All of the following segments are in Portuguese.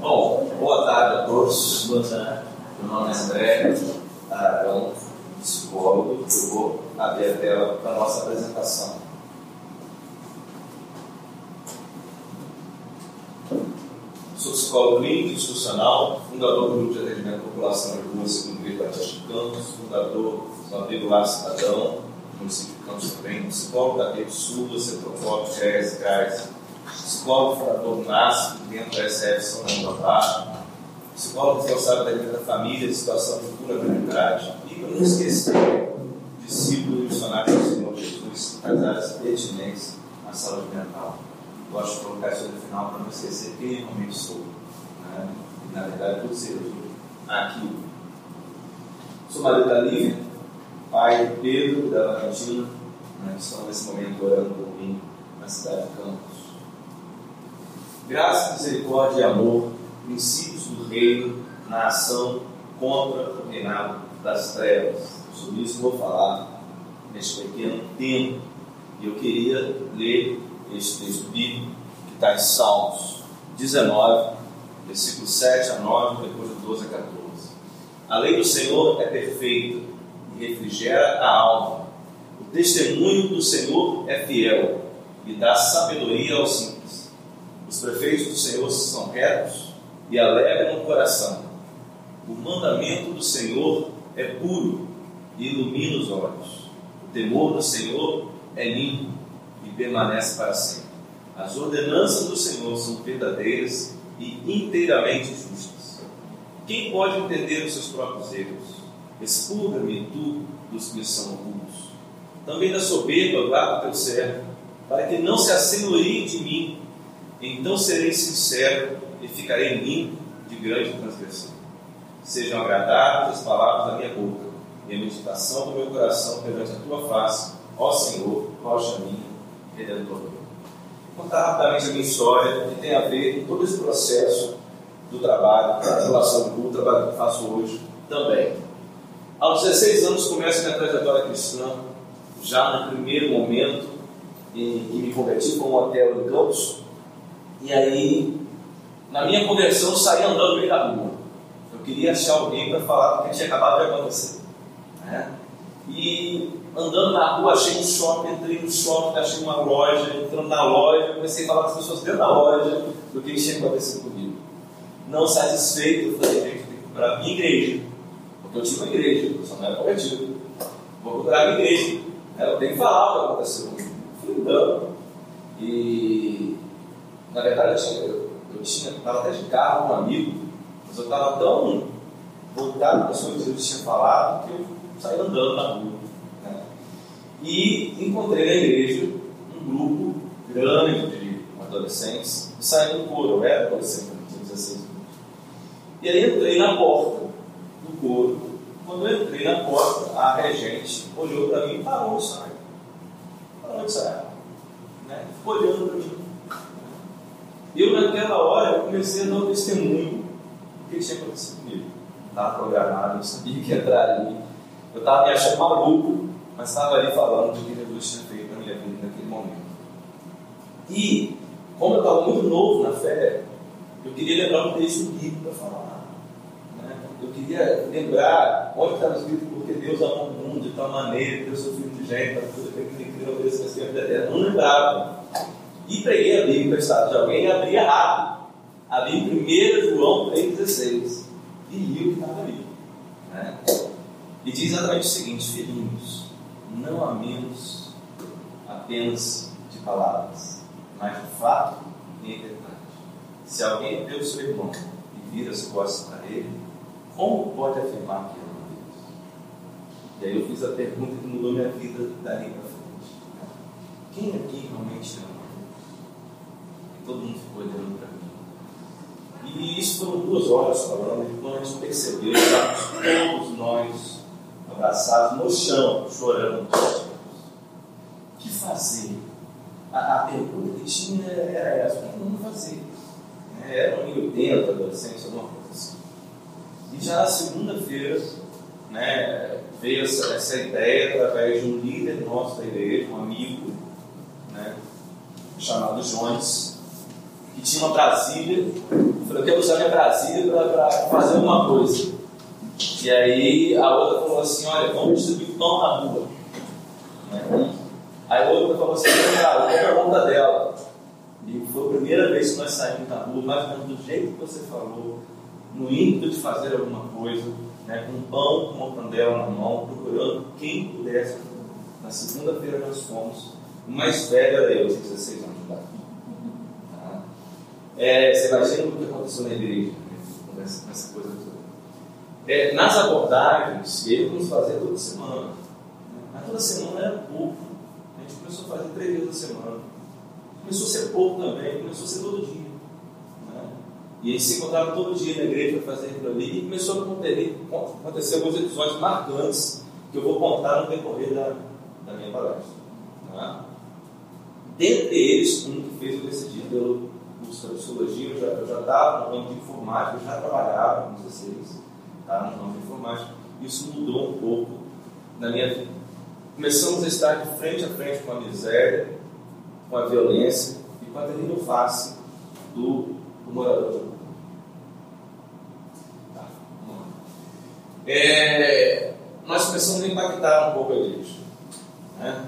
Bom, boa tarde a todos. Boa tarde. Meu nome é André Aragão, psicólogo. Eu vou abrir a tela para a nossa apresentação. Sou psicólogo clínico institucional, fundador do Grupo de Atendimento à População de Rua, segundo Vila Batista de Campos, fundador do Abrigo Lar Cidadão, município de Campos também, psicólogo da Rede Sul, Cetrofóbico, GES, GAS, psicólogo fundador do NASP, dentro da SF São da Barra, psicólogo responsável da vida da família, de situação de vulnerabilidade, e para não esquecer, discípulo e missionário do Senhor Jesus nas áreas pertinentes à saúde mental. Gosto de colocar isso no final para não esquecer quem realmente sou. Né? Na verdade, por ser aqui. Sou marido da Lívia, pai do Pedro da Valentina, né, que estão nesse momento orando por mim na cidade de Campos. Graça, misericórdia e amor, princípios do reino na ação contra o reinado das trevas. Sobre isso vou falar neste pequeno tempo. E eu queria ler este texto bíblico que está em Salmos 19, versículo 7 a 9, depois do 12 a 14. A lei do Senhor é perfeita e refrigera a alma. O testemunho do Senhor é fiel e dá sabedoria aos simples. Os prefeitos do Senhor são retos e alegram o coração. O mandamento do Senhor é puro e ilumina os olhos. O temor do Senhor é limpo e permanece para sempre. As ordenanças do Senhor são verdadeiras e inteiramente justas. Quem pode entender os seus próprios erros? Expurga-me tu dos que são ocultos. Também da soberba guarda teu servo, para que não se assenhorie de mim. Então serei sincero e ficarei limpo de grande transgressão. Sejam agradáveis as palavras da minha boca e a meditação do meu coração perante a tua face, ó Senhor, rocha minha, redentor meu. Vou contar rapidamente a minha história, que tem a ver com todo esse processo do trabalho, da relação com o trabalho que faço hoje também. Aos 16 anos começo minha trajetória cristã, já no primeiro momento em que me converti com um hotel em Campos. E aí, na minha conversão, saí andando no meio da rua. Eu queria achar alguém para falar o que tinha acabado de acontecer. Né? E andando na rua, achei um shopping, entrei no shopping, achei uma loja, entrando na loja, comecei a falar com as pessoas dentro da loja do que tinha acontecido comigo. Não satisfeito, eu falei, gente, tem que procurar a minha igreja. Porque eu tinha uma igreja, eu só não era convertido. Vou procurar a minha igreja. Eu tenho que falar o que aconteceu comigo. Fui andando. E, na verdade, eu tinha, eu, eu tinha, estava até de carro um amigo, mas eu estava tão voltado para as coisas que eu tinha falado que eu saí andando na rua. Né? E encontrei na igreja um grupo grande de adolescentes saindo do coro. Eu era adolescente, tinha 16 anos. E aí entrei na porta do coro. Quando eu entrei na porta, a regente olhou para mim e parou de sair. Parou de sair. Né? Ficou olhando para mim. Eu, naquela hora, eu comecei a dar um testemunho do que tinha acontecido comigo. Estava programado, eu sabia que ia entrar ali. Eu estava me achando maluco, mas estava ali falando do que Jesus tinha feito na minha vida naquele momento. E, como eu estava muito novo na fé, eu queria lembrar um texto bíblico para falar. Né? Eu queria lembrar onde estava escrito porque Deus amou o mundo de tal maneira que deu seu filho de gente para tudo aquilo que criou Deus que vida eterna. Não lembrava. E preguei a Bíblia emprestada de alguém e abri errado. Abri em 1 João 3,16 e li o que estava ali. Né? E diz exatamente o seguinte: Filhinhos, não amemos apenas de palavras, mas de fato e em verdade. Se alguém vê o seu irmão e vira as costas para ele, como pode afirmar que ama Deus? E aí eu fiz a pergunta que mudou minha vida dali para frente. Quem aqui realmente ama todo mundo ficou olhando para mim. E isso foram duas horas falando, e quando a gente percebeu, estávamos todos nós abraçados no chão, chorando. O que fazer? A, a pergunta que tinha era essa: o que vamos fazer? É, era em 80, adolescente, alguma coisa assim. E já na segunda-feira, né, veio essa, essa, ideia através de um líder nosso da igreja, um amigo, né, chamado Jones, tinha uma Brasília. Eu falei, eu quero usar minha Brasília para fazer uma coisa. E aí a outra falou assim, olha, vamos distribuir pão na rua. Aí a outra falou assim, cara, qual é a pergunta dela? E foi a primeira vez que nós saímos na rua, mais ou menos do jeito que você falou, no ímpeto de fazer alguma coisa, né, com pão, com uma candela na mão, procurando quem pudesse. Na segunda-feira nós fomos. O mais velho era eu, 16 anos? É, você imagina o que aconteceu na igreja, né, essa, coisa toda. É, nas abordagens, ele nos fazia toda semana. Né? Mas toda semana era pouco. A gente começou a fazer três vezes a semana. Começou a ser pouco também, começou a ser todo dia. Né? E gente se encontrava todo dia na igreja para fazer aquilo ali e começou a acontecer, acontecer alguns episódios marcantes que eu vou contar no decorrer da, da minha palestra. Né? Dentre eles, um que fez eu decidir pelo curso de psicologia, eu já estava no ramo de informática, eu já trabalhava com 16, estava no ramo de informática. Isso mudou um pouco na minha vida. Começamos a estar de frente a frente com a miséria, com a violência e com a terrível face do, do morador. Tá, é, nós começamos a impactar um pouco a igreja. Né?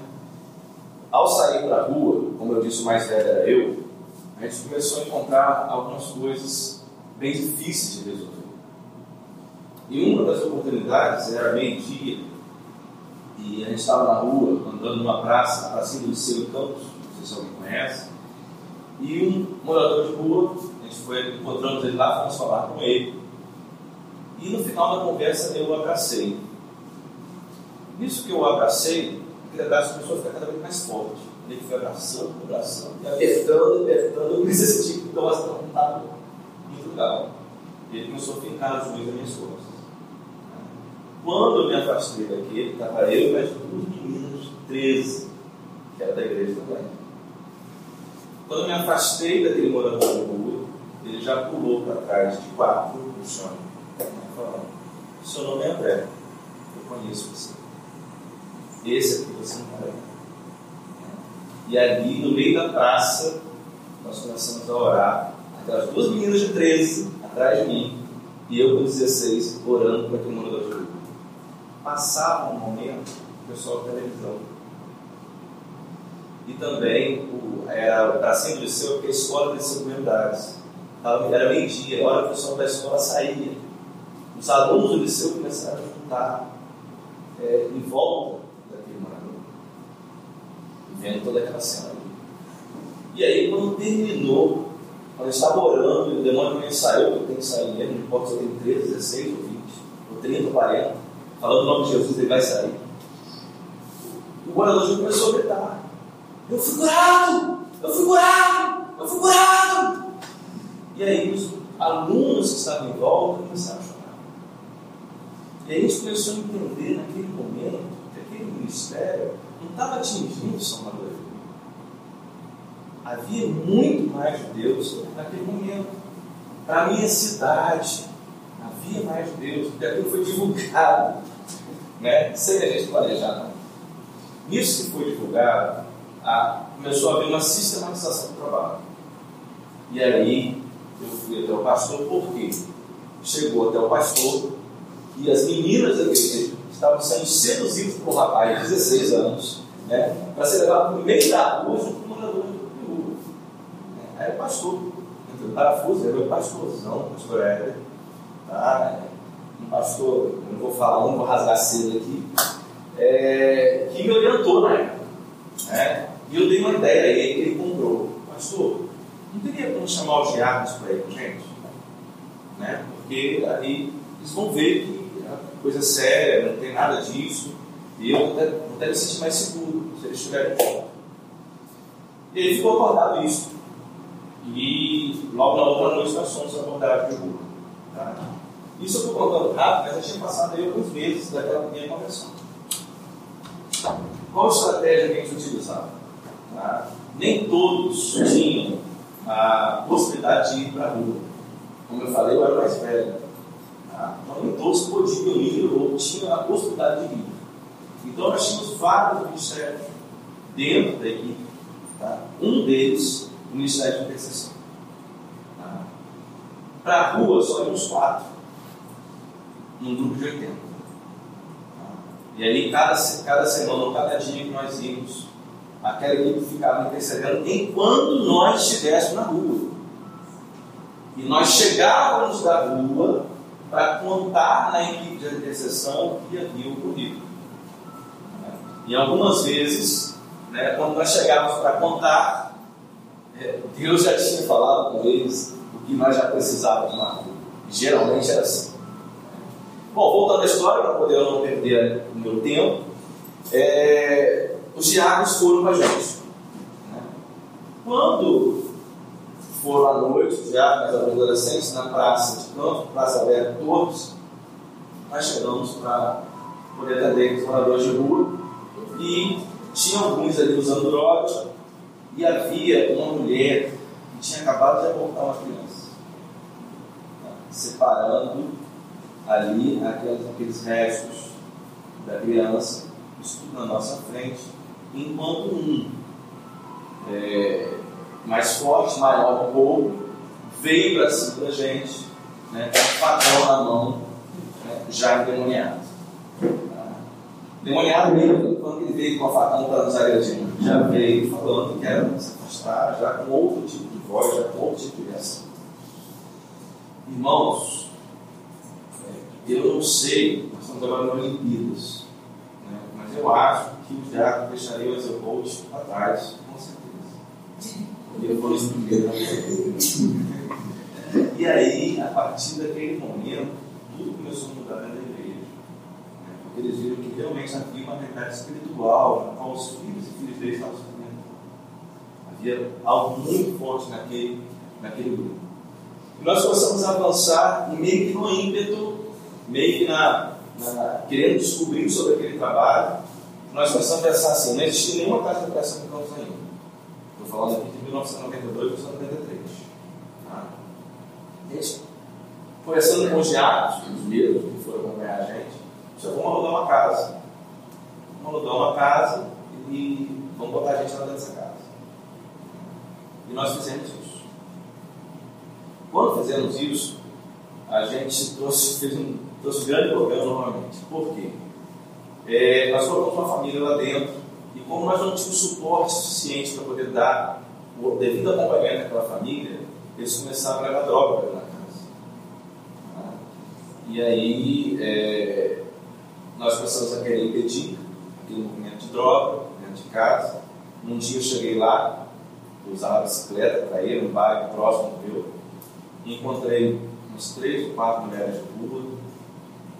Ao sair para a rua, como eu disse, o mais velho era eu, a gente começou a encontrar algumas coisas bem difíceis de resolver. E uma das oportunidades era meio-dia, e a gente estava na rua, andando numa praça, a praça do Liceu Campos, se alguém conhece. E um morador de rua, a gente foi, encontramos ele lá, fomos falar com ele. E no final da conversa eu o abracei. Nisso que eu o abracei, aquele abraço começou a ficar cada vez mais forte. Ele foi abraçando, abraçando, e apertando, apertando. Eu fiz esse tipo de nossa, não estava muito legal. Ele começou a ficar os nas minhas costas. Quando eu me afastei daquele, estava eu e mais duas meninas de 13, que era da igreja também. Quando eu me afastei daquele morador de rua, ele já pulou para trás de quatro no chão. Falando, seu nome é André, eu conheço você. Esse aqui você não vai. E ali, no meio da praça, nós começamos a orar. Aquelas duas meninas de 13 atrás de mim, e eu com 16 orando para aquele morador de rua. Passava um momento, o pessoal da televisão e também o, era para sempre liceu, porque a escola desceu comunidades. Era meio-dia, a hora que o pessoal da escola saía. Os alunos do liceu começaram a juntar é, em volta vendo toda aquela cena. E aí, quando terminou, quando eu estava orando, e o demônio me saiu, eu tenho que sair mesmo, não importa se eu tenho 13, 16 ou 20, ou 30 ou 40, falando o nome de Jesus, ele vai sair. O morador começou a gritar. Eu fui curado! Eu fui curado! Eu fui curado! E aí os alunos que estavam em volta começaram a chorar. E aí a gente começou a entender naquele momento que aquele ministério estava atingindo Paulo. Havia muito mais de Deus naquele momento. Para a minha cidade, havia mais de Deus, porque aquilo foi divulgado, né? sem a gente planejar. Nisso que foi divulgado, a, começou a haver uma sistematização do trabalho. E aí eu fui até o pastor, por quê? Chegou até o pastor e as meninas da igreja estavam sendo seduzidas por um rapaz de 16 anos, né, para ser levado no meio da rua junto com morador de rua. Aí o pastor entrou no parafuso, era o pastorzão, o pastor Éder, tá? um pastor, não vou falar, não vou rasgar cedo aqui, é, que me orientou na época. Né? E eu dei uma ideia a ele ele comprou. Pastor, não teria como chamar os diáconos para ir com gente? Né? Porque aí eles vão ver que é coisa séria, não tem nada disso. E eu vou até me sentir mais seguro se eles estiverem junto. E ele ficou acordado isso. E logo na outra noite nós fomos acordados de rua. Tá? Isso eu estou contando rápido, mas já tinha passado aí alguns meses daquela minha conversão. Qual estratégia que a gente utilizava? Tá? Nem todos tinham a possibilidade de ir para a rua. Como eu falei, eu era mais velho. Tá? Então, nem todos podiam ir ou tinham a possibilidade de ir. Então, nós tínhamos vários ministérios dentro da equipe. Tá? Um deles, o Ministério de Intercessão. Tá? Para a rua, só íamos quatro, num grupo de 80. Tá? E aí, cada, cada semana, cada dia que nós íamos, aquela equipe ficava intercedendo enquanto nós estivéssemos na rua. E nós chegávamos da rua para contar na equipe de intercessão o que havia ocorrido. E algumas vezes, né, quando nós chegávamos para contar, é, Deus já tinha falado com eles o que nós já precisávamos rua. Geralmente era assim. Bom, voltando à história, para poder não perder o meu tempo, é, os diáconos foram com a gente. Né? Quando foram à noite, os diáconos, os adolescentes, na praça de campo, praça aberta, todos, nós chegamos para poder atender os moradores de rua e tinha alguns ali usando drogas e havia uma mulher que tinha acabado de abortar uma criança, separando ali aqueles, aqueles restos da criança, isso tudo na nossa frente, enquanto um é, mais forte, maior um pouco, veio para cima da gente, né, com um facão na mão, né, já endemoniado. Demoniado mesmo, quando ele veio com a facão para nos agredir, já veio falando que era se afastar, já com outro tipo de voz, já com outro tipo de reação. Irmãos, é, eu não sei, nós estamos agora no Olimpíadas, né, mas eu acho que o diácono deixaria o Ezequiel para trás, com certeza. Porque ele foi isso primeiro E aí, a partir daquele momento, tudo começou a mudar dentro da igreja. Né? Porque eles viram que realmente havia uma realidade espiritual, na qual os filhos e filhos deles estavam sofrendo. Havia algo muito forte naquele, naquele grupo. E nós começamos a avançar e meio que no ímpeto, meio que na, na, querendo descobrir sobre aquele trabalho, nós começamos a pensar assim, não existia nenhuma casa de operação em Campos ainda. Estou falando aqui de 1992 a 1993. Tá? Gente, conversando com os diáconos, os mesmos que foram acompanhar a gente, vamos alugar uma casa. Vamos alugar uma casa e vamos botar a gente lá dentro dessa casa. E nós fizemos isso. Quando fizemos isso, a gente trouxe, fez um, trouxe um grande problema novamente. Por quê? É, nós colocamos uma família lá dentro e como nós não tínhamos suporte suficiente para poder dar o devido acompanhamento àquela família, eles começaram a levar droga na casa. Tá? E aí é, nós começamos a querer impedir aquele movimento de droga dentro de casa. Um dia eu cheguei lá, usava a bicicleta para ir num bairro próximo do meu, e encontrei uns três ou quatro mulheres de rua,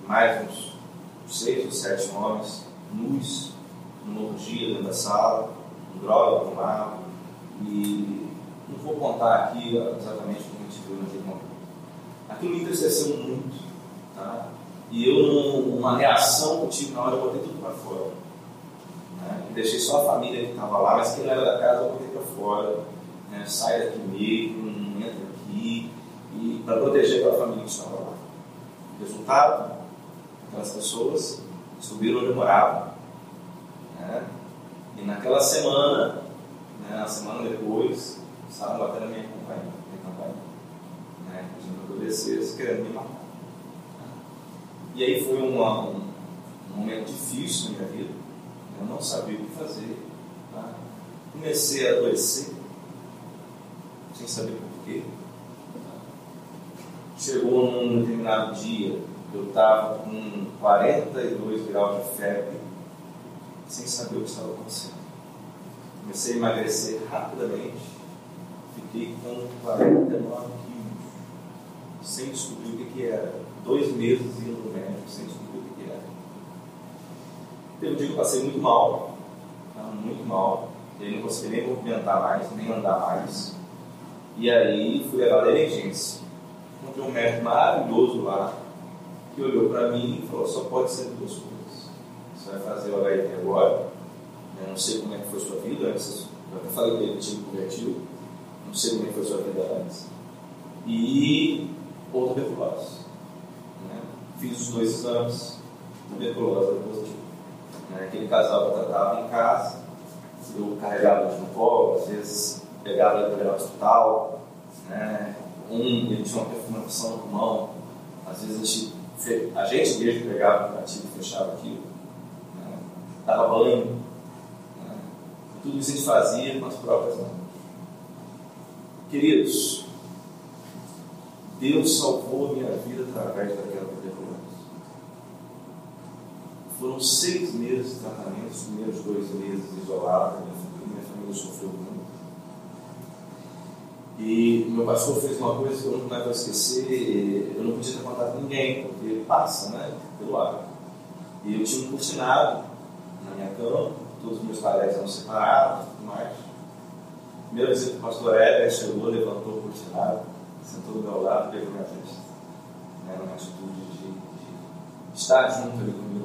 mais uns seis ou sete homens nus, numa orgia dentro da sala, com droga, com e não vou contar aqui exatamente como a gente viu naquele momento. Aquilo me entristeceu muito, tá? E eu, numa reação que eu tive na hora, eu botei tudo para fora. Né? Deixei só a família que estava lá, mas quem não era da casa eu botei para fora. Né? Sai daqui mesmo, não entra aqui, e para proteger aquela família que estava lá. Resultado, aquelas pessoas subiram onde eu morava. Né? E naquela semana Né? Na semana depois, estavam batendo a minha companhia, minha campainha. Né? Pedindo querendo me matar. E aí foi uma, um, um momento difícil na minha vida. Eu não sabia o que fazer. Tá? Comecei a adoecer, sem saber porquê. Chegou num determinado dia, eu estava com 42 graus de febre, sem saber o que estava acontecendo. Comecei a emagrecer rapidamente, fiquei com 49 quilos, sem descobrir o que, que era. Dois meses indo no médico, sem descobrir o que, era. Teve um dia que eu passei muito mal, muito mal, e aí não consegui nem movimentar mais, nem andar mais. E aí fui levado à emergência. Encontrei um médico maravilhoso lá, que olhou para mim e falou: só pode ser duas coisas. Você vai fazer o HIT agora, eu não sei como é que foi sua vida antes, eu até falei que ele tinha convertido, não sei como é que foi sua vida antes. E ou tuberculose. Né? Fiz os dois exames, tuberculose positivo. Né? Aquele casal que eu tratava em casa, eu carregava ele no colo, às vezes pegava ele para ao hospital. Né? Um, ele tinha uma perfuração no pulmão, às vezes a gente, a gente mesmo pegava o gatilho e fechava aquilo. Né? Dava banho. Né? Tudo isso a gente fazia com as próprias mãos. Queridos, Deus salvou a minha vida através daquela. Foram seis meses de tratamento, os primeiros dois meses isolado, minha família, minha família sofreu muito. E meu pastor fez uma coisa que eu nunca vou esquecer, eu não podia ter contato com ninguém, porque passa, né, pelo ar. E eu tinha um cortinado na minha cama, todos os meus talheres eram separados e tudo mais. Primeira vez que o pastor Éder chegou, levantou o cortinado, sentou do meu lado, pegou minha testa. Era uma atitude de, de estar junto ali comigo.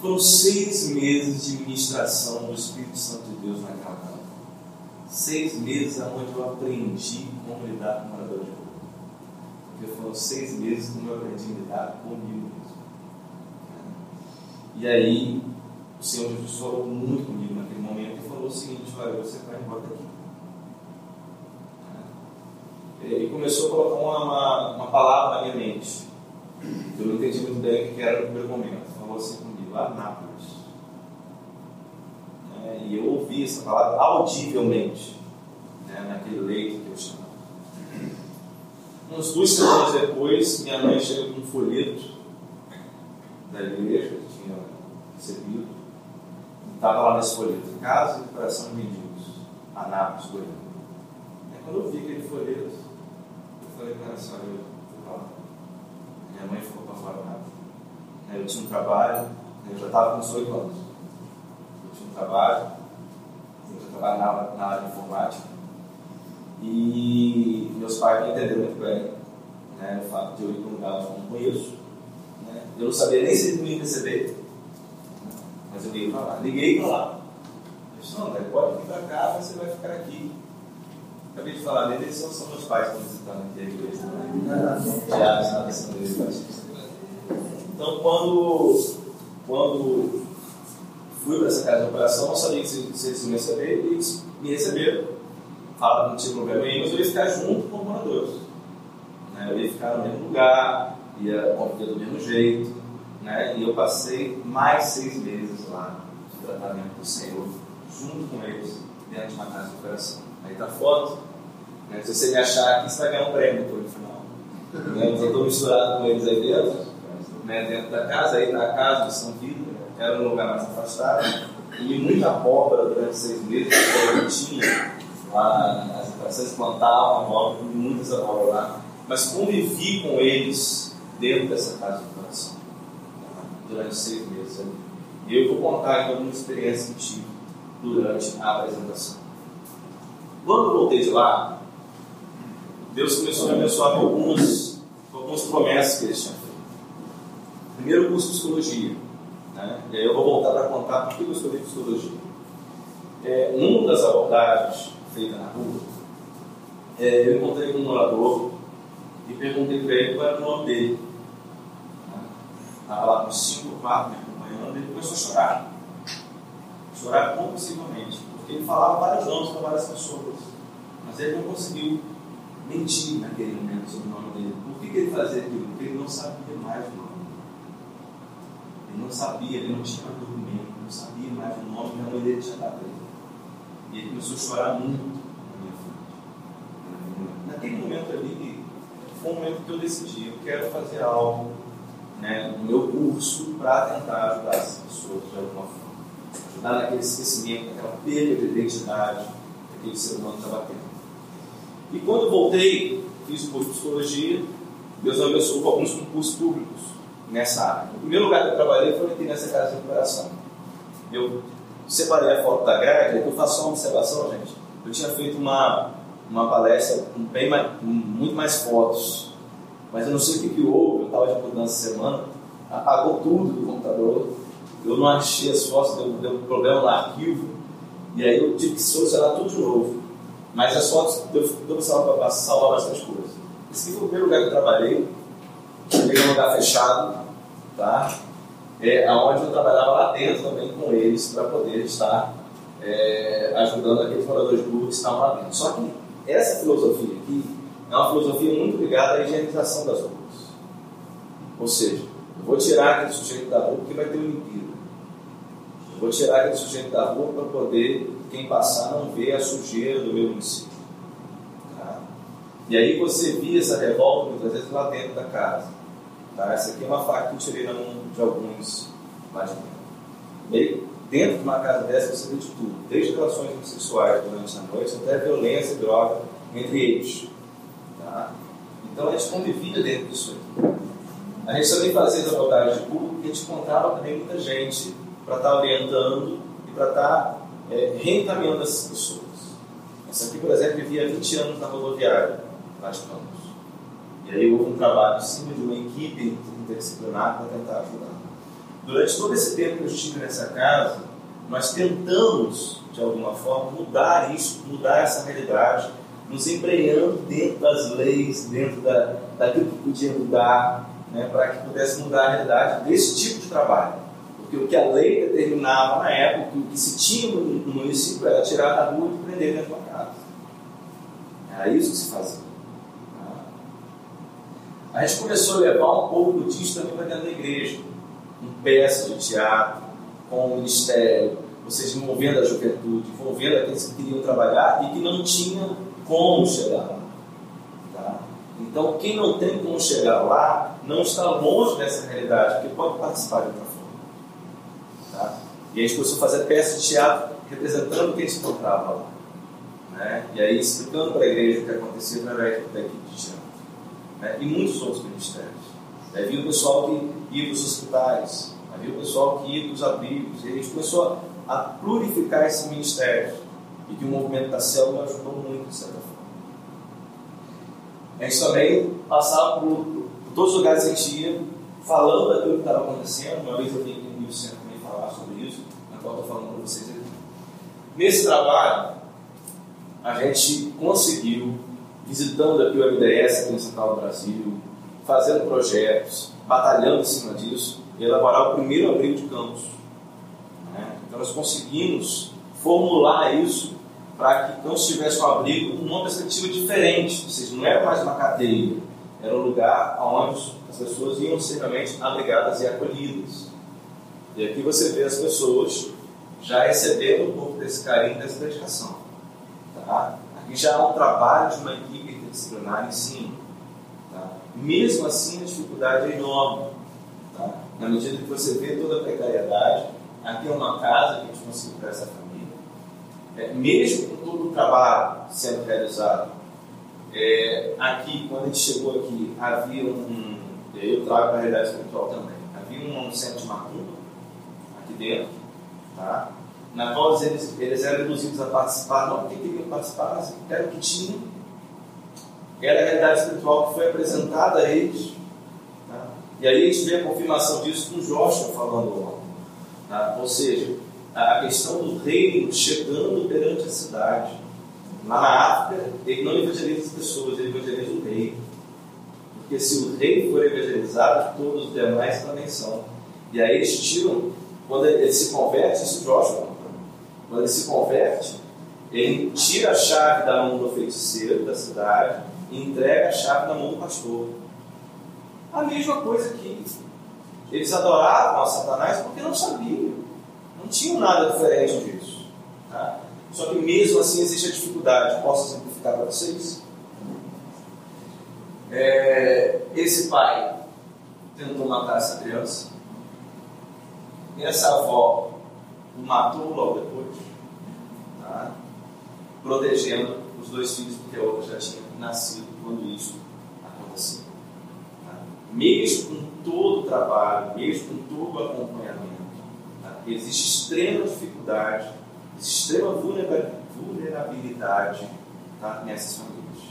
Foram seis meses de ministração do Espírito Santo de Deus naquela casa. Seis meses onde eu aprendi como lidar com morador de rua. Porque foram seis meses que eu aprendi a lidar comigo mesmo. E aí, o Senhor Jesus falou muito comigo naquele momento e falou o seguinte: Olha, você vai embora daqui. Ele começou a colocar uma, uma, uma palavra na minha mente. Eu não entendi muito bem o que era no primeiro momento. Falou assim comigo: Anápolis. É, e eu ouvi essa palavra audivelmente né, naquele leito que eu estava. Umas duas semanas depois, minha mãe chega com um folheto da igreja que tinha recebido. Estava lá nesse folheto: Casa de Coração de Mendigos, Anápolis, Goiânia. É quando eu vi aquele folheto, eu falei para ela assim: eu fui lá. Minha mãe ficou para fora nada. Eu tinha um trabalho, eu já estava com 18 anos um trabalho, eu trabalhava na área de informática, e meus pais me entenderam muito bem né, o fato de eu ir para um lugar onde eu não conheço. Né, eu não sabia nem se eles me receber, mas eu liguei para lá. Liguei para lá. Eu disse, não, pode vir para cá, você vai ficar aqui. Acabei de falar dele, eles são, são meus pais que estão visitando aqui a igreja. Né? Já está pensando neles. Então, quando, quando fui para essa casa de operação, não sabia se, se eles iam receber, e eles me receberam. Falaram que não tinha problema nenhum, mas eu ia ficar junto com os moradores. Né? Eu ia ficar no mesmo lugar, ia conviver do mesmo jeito. Né? E eu passei mais seis meses lá de tratamento do Senhor, junto com eles, dentro de uma casa de operação. Aí a foto. Né? Se você me achar aqui, você vai ganhar um prêmio no final. Né? Eu estou misturado com eles aí dentro, né? dentro da casa, aí está a casa de São Vitor era um lugar mais afastado, e muita abóbora durante seis meses, porque eu tinha lá as atrações plantavam abóbora, muitas abóboras lá, mas convivi com eles dentro dessa casa de coração durante seis meses. E eu vou contar então uma experiência que tive durante a apresentação. Quando eu voltei de lá, Deus começou a me abençoar com algumas, com algumas promessas que ele tinha feito. Primeiro, curso de psicologia né? E aí eu vou voltar para contar por que eu escolhi psicologia. É, numa das abordagens feitas na rua, é, eu encontrei com um morador e perguntei para ele qual era o nome dele. Estava lá cinco ou quatro me acompanhando ele começou a chorar. Chorar compulsivamente, porque Ele falava vários nomes para várias pessoas, mas ele não conseguiu mentir naquele momento sobre o nome dele. Por que, que ele fazia aquilo? Porque ele não sabia mais o nome. Não sabia, ele não tinha documento, não sabia mais o nome que a mãe dele tinha dado ele. E ele começou a chorar muito. Naquele momento ali, foi um momento que eu decidi, eu quero fazer algo né, no meu curso para tentar ajudar as pessoas de alguma forma. Ajudar naquele esquecimento, naquela perda de identidade que aquele ser humano estava tendo. E quando voltei, fiz o curso de psicologia, Deus abençoou alguns concursos públicos nessa área. O primeiro lugar que eu trabalhei foi aqui nessa casa de recuperação. Eu separei a foto da grade, eu faço uma observação, gente. Eu tinha feito uma, uma palestra com, bem mais, com muito mais fotos, mas eu não sei o que, que houve, eu estava de mudança semana, apagou tudo do computador, eu não achei as fotos, deu, deu problema no arquivo, e aí eu tive que solucionar tudo de novo. Mas as fotos deu, deu para salvar bastante coisa. Esse foi o primeiro lugar que eu trabalhei, peguei um lugar fechado, tá? É, onde eu trabalhava lá dentro também com eles para poder estar é, ajudando aqueles moradores rua que estavam lá dentro. Só que essa filosofia aqui é uma filosofia muito ligada à higienização das ruas. Ou seja, eu vou tirar aquele sujeito da rua porque vai ter um limpiro. Eu vou tirar aquele sujeito da rua para poder quem passar não ver a sujeira do meu município. Tá? E aí você via essa revolta muitas vezes lá dentro da casa. Tá? Essa aqui é uma faca que eu tirei na mão de alguns lá de dentro. Aí, dentro de uma casa dessa você vê de tudo, desde relações sexuais durante a noite até violência e droga entre eles. Tá? Então a gente convivia dentro disso aqui. A gente também fazia essa abordagem de público porque a gente encontrava também muita gente para estar tá orientando e para estar tá, é, reencaminhando essas pessoas. Essa aqui, por exemplo, vivia 20 anos na rodoviária, lá de Campos. E aí houve um trabalho em cima de uma equipe interdisciplinar para tentar ajudar. Durante todo esse tempo que eu estive nessa casa, nós tentamos, de alguma forma, mudar isso, mudar essa realidade, nos embrenhando dentro das leis, dentro da, daquilo que podia mudar, né, para que pudesse mudar a realidade desse tipo de trabalho. Porque o que a lei determinava na época, o que se tinha no município era tirar da rua e prender dentro da casa. Era isso que se fazia. A gente começou a levar um pouco disso também para dentro da igreja, com peças de teatro, com o ministério, ou seja, envolvendo a juventude, envolvendo aqueles que queriam trabalhar e que não tinham como chegar lá. Tá? Então, quem não tem como chegar lá, não está longe dessa realidade, porque pode participar de outra forma. Tá? E a gente começou a fazer peças de teatro representando quem se encontrava lá. Né? E aí explicando para a igreja o que acontecia através da equipe de teatro. Né? E muitos outros ministérios. Havia o pessoal que ia para os hospitais, havia o pessoal que ia para os abrigos, e a gente começou a plurificar esses ministérios e que o movimento da célula ajudou muito, de certa forma. A gente também passava por, por todos os lugares que a gente ia, falando daquilo que estava acontecendo. Uma vez eu vim no Rio Centro também falar sobre isso, na qual estou falando para vocês aqui. Nesse trabalho, a gente conseguiu, visitando aqui o MDS aqui no Central do Brasil, fazendo projetos, batalhando em cima disso, elaborar o primeiro abrigo de campos. Né? Então nós conseguimos formular isso para que Campos tivesse um abrigo numa perspectiva diferente, ou seja, não era mais uma cadeia, era um lugar onde as pessoas iam ser realmente abrigadas e acolhidas. E aqui você vê as pessoas já recebendo um pouco desse carinho, dessa dedicação. Tá? Aqui já há um trabalho de uma equipe interdisciplinar em cima. Tá? Mesmo assim, a dificuldade é enorme. Tá? Na medida que você vê toda a precariedade, aqui é uma casa que a gente conseguiu para essa família é, mesmo com todo o trabalho sendo realizado, é, aqui, quando a gente chegou aqui, havia um. Eu trago para a realidade espiritual também. Havia um, um centro de macumba aqui dentro, tá? na qual eles, eles eram induzidos a participar, não porque queriam participar, era o que tinham. Era a realidade espiritual que foi apresentada a eles. Tá? E aí a gente vê a confirmação disso com Joshua falando ontem. Tá? Ou seja, a questão do reino chegando perante a cidade. Lá na África, ele não evangeliza as pessoas, ele evangeliza o rei. Porque se o rei for evangelizado, todos os demais também são. E aí eles tiram, quando ele se converte, isso Joshua, quando ele se converte, ele tira a chave da mão do feiticeiro da cidade e entrega a chave na mão do pastor. A mesma coisa aqui. Eles adoravam a Satanás porque não sabiam, não tinham nada diferente disso. Tá? Só que mesmo assim existe a dificuldade. Posso simplificar para vocês? É, esse pai tentou matar essa criança. Essa avó o matou logo depois. Tá? Protegendo os dois filhos, porque a outra já tinha nascido quando isso aconteceu. Tá? Mesmo com todo o trabalho, mesmo com todo o acompanhamento, tá? existe extrema dificuldade, extrema vulnerabilidade tá? nessas famílias.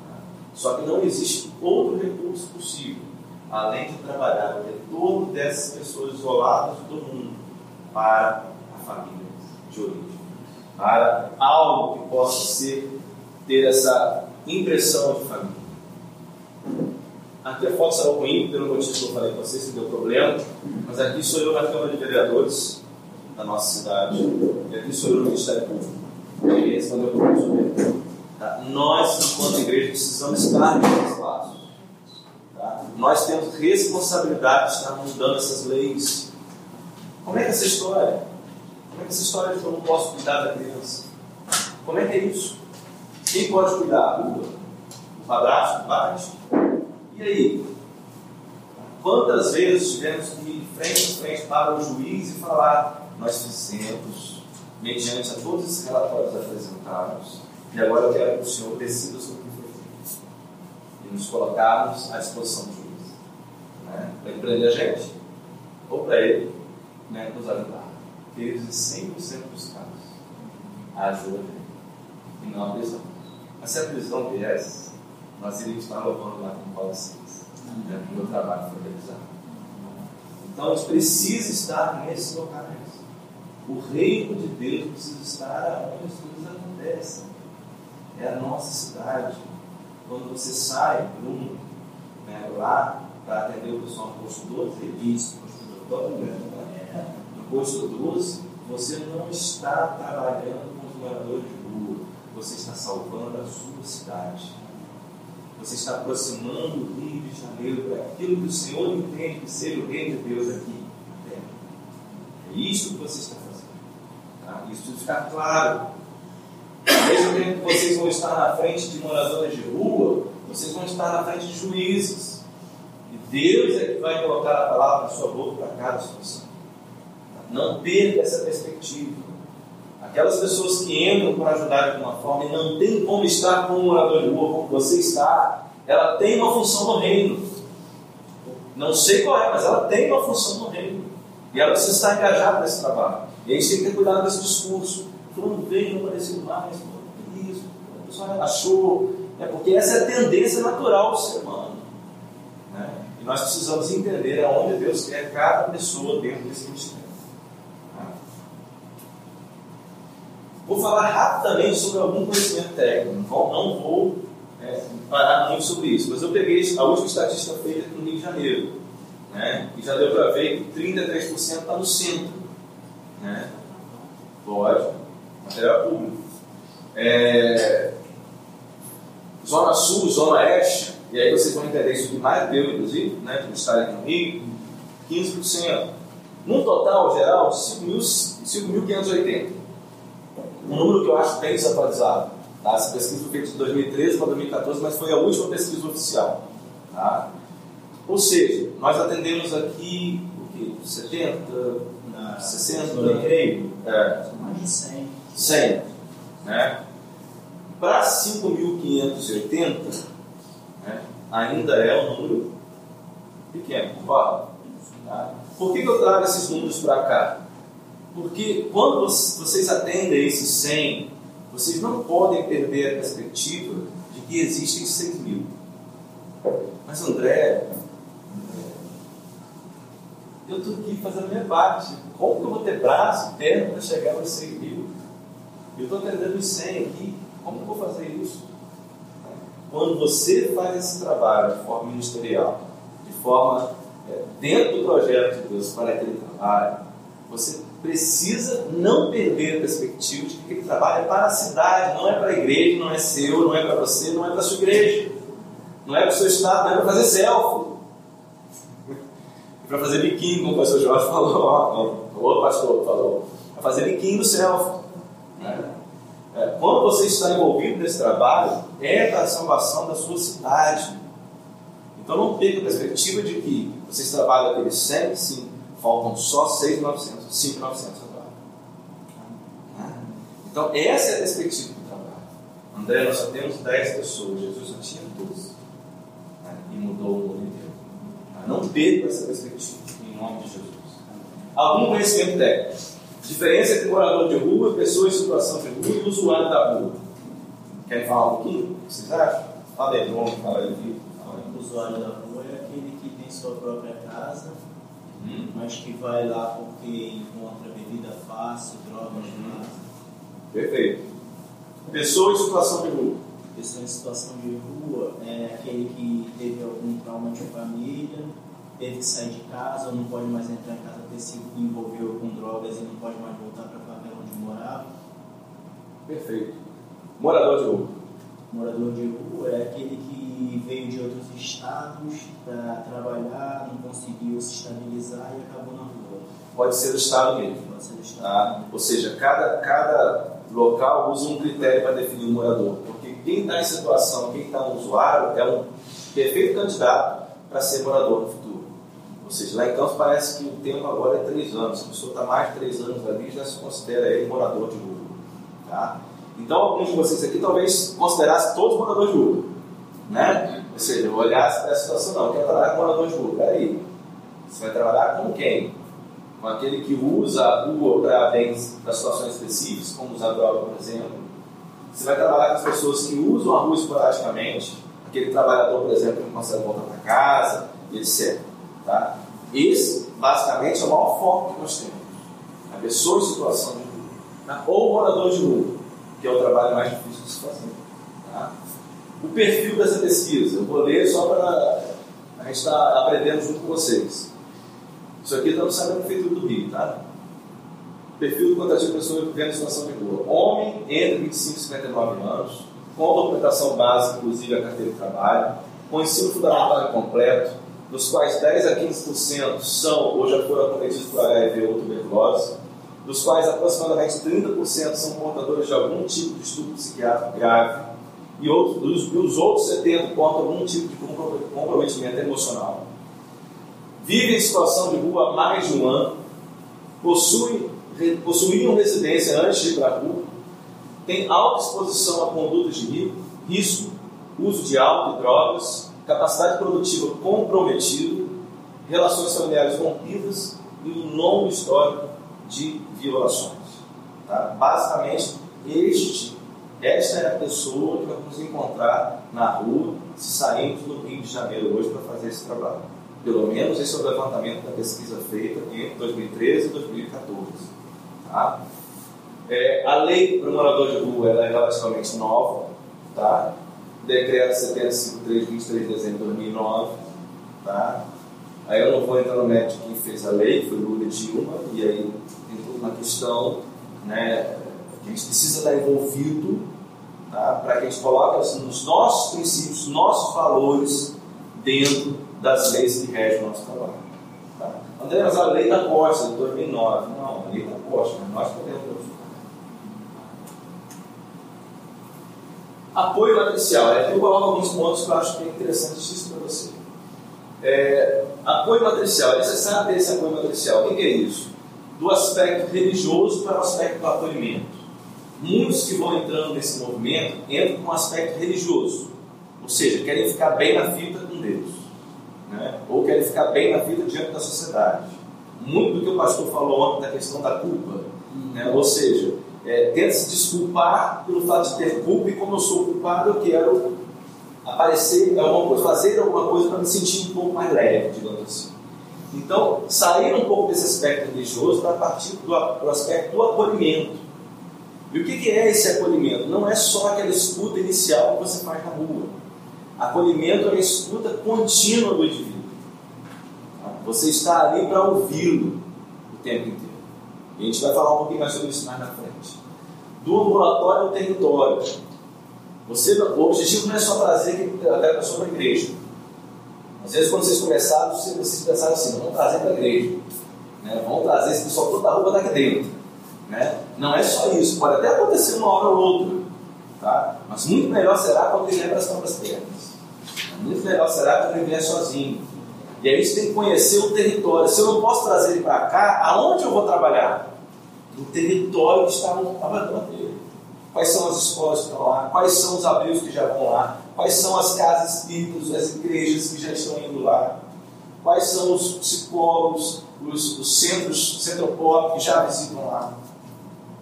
Tá? Só que não existe outro recurso possível, além de trabalhar o retorno dessas pessoas isoladas do mundo para a família de origem, para algo que possa ser ter essa impressão de família. Aqui a foto saiu ruim, pelo motivo que eu falei com vocês, que deu problema, mas aqui sou eu na Câmara de Vereadores da nossa cidade, e aqui sou eu no Ministério Público. E esse é o meu propósito. Tá? Nós, enquanto igreja, precisamos estar nesse espaço. Tá? Nós temos responsabilidade de estar mudando essas leis. Como é que é essa história? Como é que é essa história de que eu não posso cuidar da criança? Como é que é isso? Quem pode cuidar? O padrasto, o? E aí? Quantas vezes tivemos que ir frente a frente para o juiz e falar: nós fizemos, mediante a todos esses relatórios apresentados, e agora eu quero que o senhor decida sobre o que foi feito. E nos colocarmos à disposição do juiz. Né? Para ele prender a gente, ou para ele né, nos ajudar. Eles, em 100% dos casos, a ajuda e não a prisão. Mas se a prisão viesse, nós iríamos estar louvando lá com Paulo 6. Né, o meu trabalho foi realizado. Então, precisa estar nesses locais. O reino de Deus precisa estar onde as coisas acontecem. É a nossa cidade. Quando você sai, Bruno, né, lá para atender o pessoal no posto 12, ele diz, posto 12, né? no posto 12, você não está trabalhando com os moradores você está salvando a sua cidade. Você está aproximando o Rio de Janeiro aquilo que o Senhor entende que seja o reino de Deus aqui na terra. É isso que você está fazendo. Tá? Isso precisa ficar claro. Mesmo tempo que vocês vão estar na frente de moradores de rua, vocês vão estar na frente de juízes. E Deus é que vai colocar a palavra na sua boca para cada situação. Não perca essa perspectiva. Aquelas pessoas que entram para ajudar de alguma forma e não tem como estar como morador de rua, como você está, ela tem uma função no reino. Não sei qual é, mas ela tem uma função no reino. E ela precisa estar engajada nesse trabalho. E a gente tem que ter cuidado com esse discurso. Fulano veio, não apareceu mais, isso, o pessoal relaxou. É porque essa é a tendência natural do ser humano. Né? E nós precisamos entender aonde Deus quer cada pessoa dentro desse ministério. Vou falar rapidamente sobre algum conhecimento técnico, não vou é, parar muito sobre isso, mas eu peguei a última estatística feita no Rio de Janeiro, né, e já deu para ver que 33% está no centro. Né? Lógico, material público. É, zona Sul, Zona Oeste, e aí vocês vão entender isso de mais eu, inclusive, né, que está aqui no Rio, 15%. No total geral, 5.580 um número que eu acho bem desatualizado. Tá? Essa pesquisa foi feita de 2013 para 2014, mas foi a última pesquisa oficial. Tá? Ou seja, nós atendemos aqui o quê? 70, Na, 60, no creio. É. Mais de 100. 100. Né? Para 5.580, né, ainda é um número pequeno? Tá? Por que, que eu trago esses números para cá? Porque quando vocês atendem esses 100, vocês não podem perder a perspectiva de que existem 6 mil. Mas André, eu estou aqui fazendo minha parte. Como que eu vou ter braço perna para chegar aos 6 mil? Eu estou atendendo os 100 aqui. Como que eu vou fazer isso? Quando você faz esse trabalho de forma ministerial, de forma é, dentro do projeto de Deus para aquele trabalho, você precisa não perder a perspectiva de que ele trabalha para a cidade, não é para a igreja, não é seu, não é para você, não é para a sua igreja, não é para o seu estado, não é para fazer selfie, é para fazer biquinho, como o pastor Jorge falou, outro pastor falou, para fazer biquinho no selfie. Né? É, quando você está envolvido nesse trabalho, é para a salvação da sua cidade. Então não perca a perspectiva de que vocês trabalham aqueles 100, sim, faltam só 6,900, 5,900 agora. Então essa é a perspectiva do trabalho. André, nós só temos 10 pessoas, Jesus só tinha 12. Né? E mudou o mundo inteiro. Não perca essa perspectiva, em nome de Jesus. Algum conhecimento técnico. Diferença entre morador de rua, pessoa em situação de rua e usuário da rua. Querem falar um pouquinho? O que vocês acham? Fala aí, vamos falar aí. O usuário da rua é aquele que tem sua própria casa, hum. mas que vai lá porque encontra bebida fácil, drogas hum. fácil. Perfeito. Pessoa em situação de rua. Pessoa em situação de rua é aquele que teve algum trauma de família, teve que sair de casa, ou não pode mais entrar em casa porque se envolveu com drogas e não pode mais voltar para a favela onde morava. Perfeito. Morador de rua. Morador de rua é aquele que veio de outros estados para trabalhar, não conseguiu se estabilizar e acabou na rua. Pode ser do estado mesmo. Pode ser do estado. Tá? Ou seja, cada, cada local usa um critério para definir o morador. Porque quem está em situação, quem está no usuário, é um perfeito candidato para ser morador no futuro. Ou seja, lá em Campos parece que o tempo agora é três anos. Se a pessoa está mais de três anos ali, já se considera ele morador de rua. Tá? Então, alguns de vocês aqui talvez considerassem todos moradores de rua. Né? Ou seja, olhasse para situação, não, eu quero trabalhar com morador de rua. Peraí, você vai trabalhar com quem? Com aquele que usa a rua para bens para situações específicas, como usar droga, por exemplo. Você vai trabalhar com as pessoas que usam a rua esporadicamente, aquele trabalhador, por exemplo, que não consegue voltar para casa, etc. Tá? Esse, basicamente, é o maior foco que nós temos. A pessoa em situação de rua. Tá? Ou morador de rua, que é o trabalho mais difícil de se fazer. Tá? O perfil dessa pesquisa, eu vou ler só para a gente estar tá aprendendo junto com vocês. Isso aqui está no site da Prefeitura do Rio, tá? Perfil do contratista de pessoa vivendo em situação de rua. Homem entre 25 e 59 anos, com documentação básica, inclusive a carteira de trabalho, com ensino fundamental completo, dos quais 10 a 15% são ou já foram acometidos por HIV ou tuberculose, dos quais aproximadamente 30% são portadores de algum tipo de estupro psiquiátrico grave, e, outros, os outros 70% portam algum tipo de comprometimento emocional. Vivem em situação de rua há mais de um ano, possuem, possuíam residência antes de ir para a rua, têm alta exposição a condutas de risco, uso de álcool e drogas, capacidade produtiva comprometida, relações familiares rompidas e um longo histórico de violações. Tá? Basicamente, este, esta é a pessoa que vamos encontrar na rua se sairmos do Rio de Janeiro hoje para fazer esse trabalho. Pelo menos esse é o levantamento da pesquisa feita entre 2013 e 2014. Tá? É, a lei para o morador de rua é relativamente nova, tá? decreto 753, 23 de dezembro de 2009, tá? Aí eu não vou entrar no mérito de quem fez a lei, foi Lula e Dilma, e aí tem toda uma questão, né, que a gente precisa estar envolvido, tá? Para que a gente coloque assim, os nossos princípios, nossos valores dentro das leis que regem o nosso trabalho. Tá? André, mas a lei da Costa, de 2009, não, a lei da Costa, nós podemos Apoio matricial. Aqui eu coloco alguns pontos que eu acho que é interessante isso para você. É, apoio matricial. É necessário esse apoio matricial. O que é isso? Do aspecto religioso para o aspecto do acolhimento. Muitos que vão entrando nesse movimento entram com um aspecto religioso. Ou seja, querem ficar bem na fita com Deus. Né? Ou querem ficar bem na vida diante da sociedade. Muito do que o pastor falou ontem da questão da culpa. Né? Ou seja, é, tenta se desculpar pelo fato de ter culpa, e como eu sou culpado, eu quero aparecer alguma coisa, fazer alguma coisa para me sentir um pouco mais leve, digamos assim. Então, sair um pouco desse aspecto religioso para partir do, do aspecto do acolhimento. E o que, que é esse acolhimento? Não é só aquela escuta inicial que você faz na rua. Acolhimento é a escuta contínua do indivíduo. Você está ali para ouvi-lo o tempo inteiro. E a gente vai falar um pouquinho mais sobre isso mais na frente. Do ambulatório ao território. Você, o objetivo não é só trazer aquela pessoa para a igreja. Às vezes, quando vocês começaram, vocês pensaram assim: vamos trazer para a igreja. Né? Vamos trazer esse pessoal toda a roupa daqui dentro. Né? Não é só isso, pode até acontecer uma hora ou outra. Tá? Mas muito melhor será quando ele leva as próprias pernas. Muito melhor será quando ele vier sozinho. E aí você tem que conhecer o território. Se eu não posso trazer ele para cá, aonde eu vou trabalhar? No território que trabalhador dele. Quais são as escolas que estão lá? Quais são os abrigos que já vão lá? Quais são as casas espíritas, as igrejas que já estão indo lá? Quais são os psicólogos, os, os centros, centropop que já visitam lá?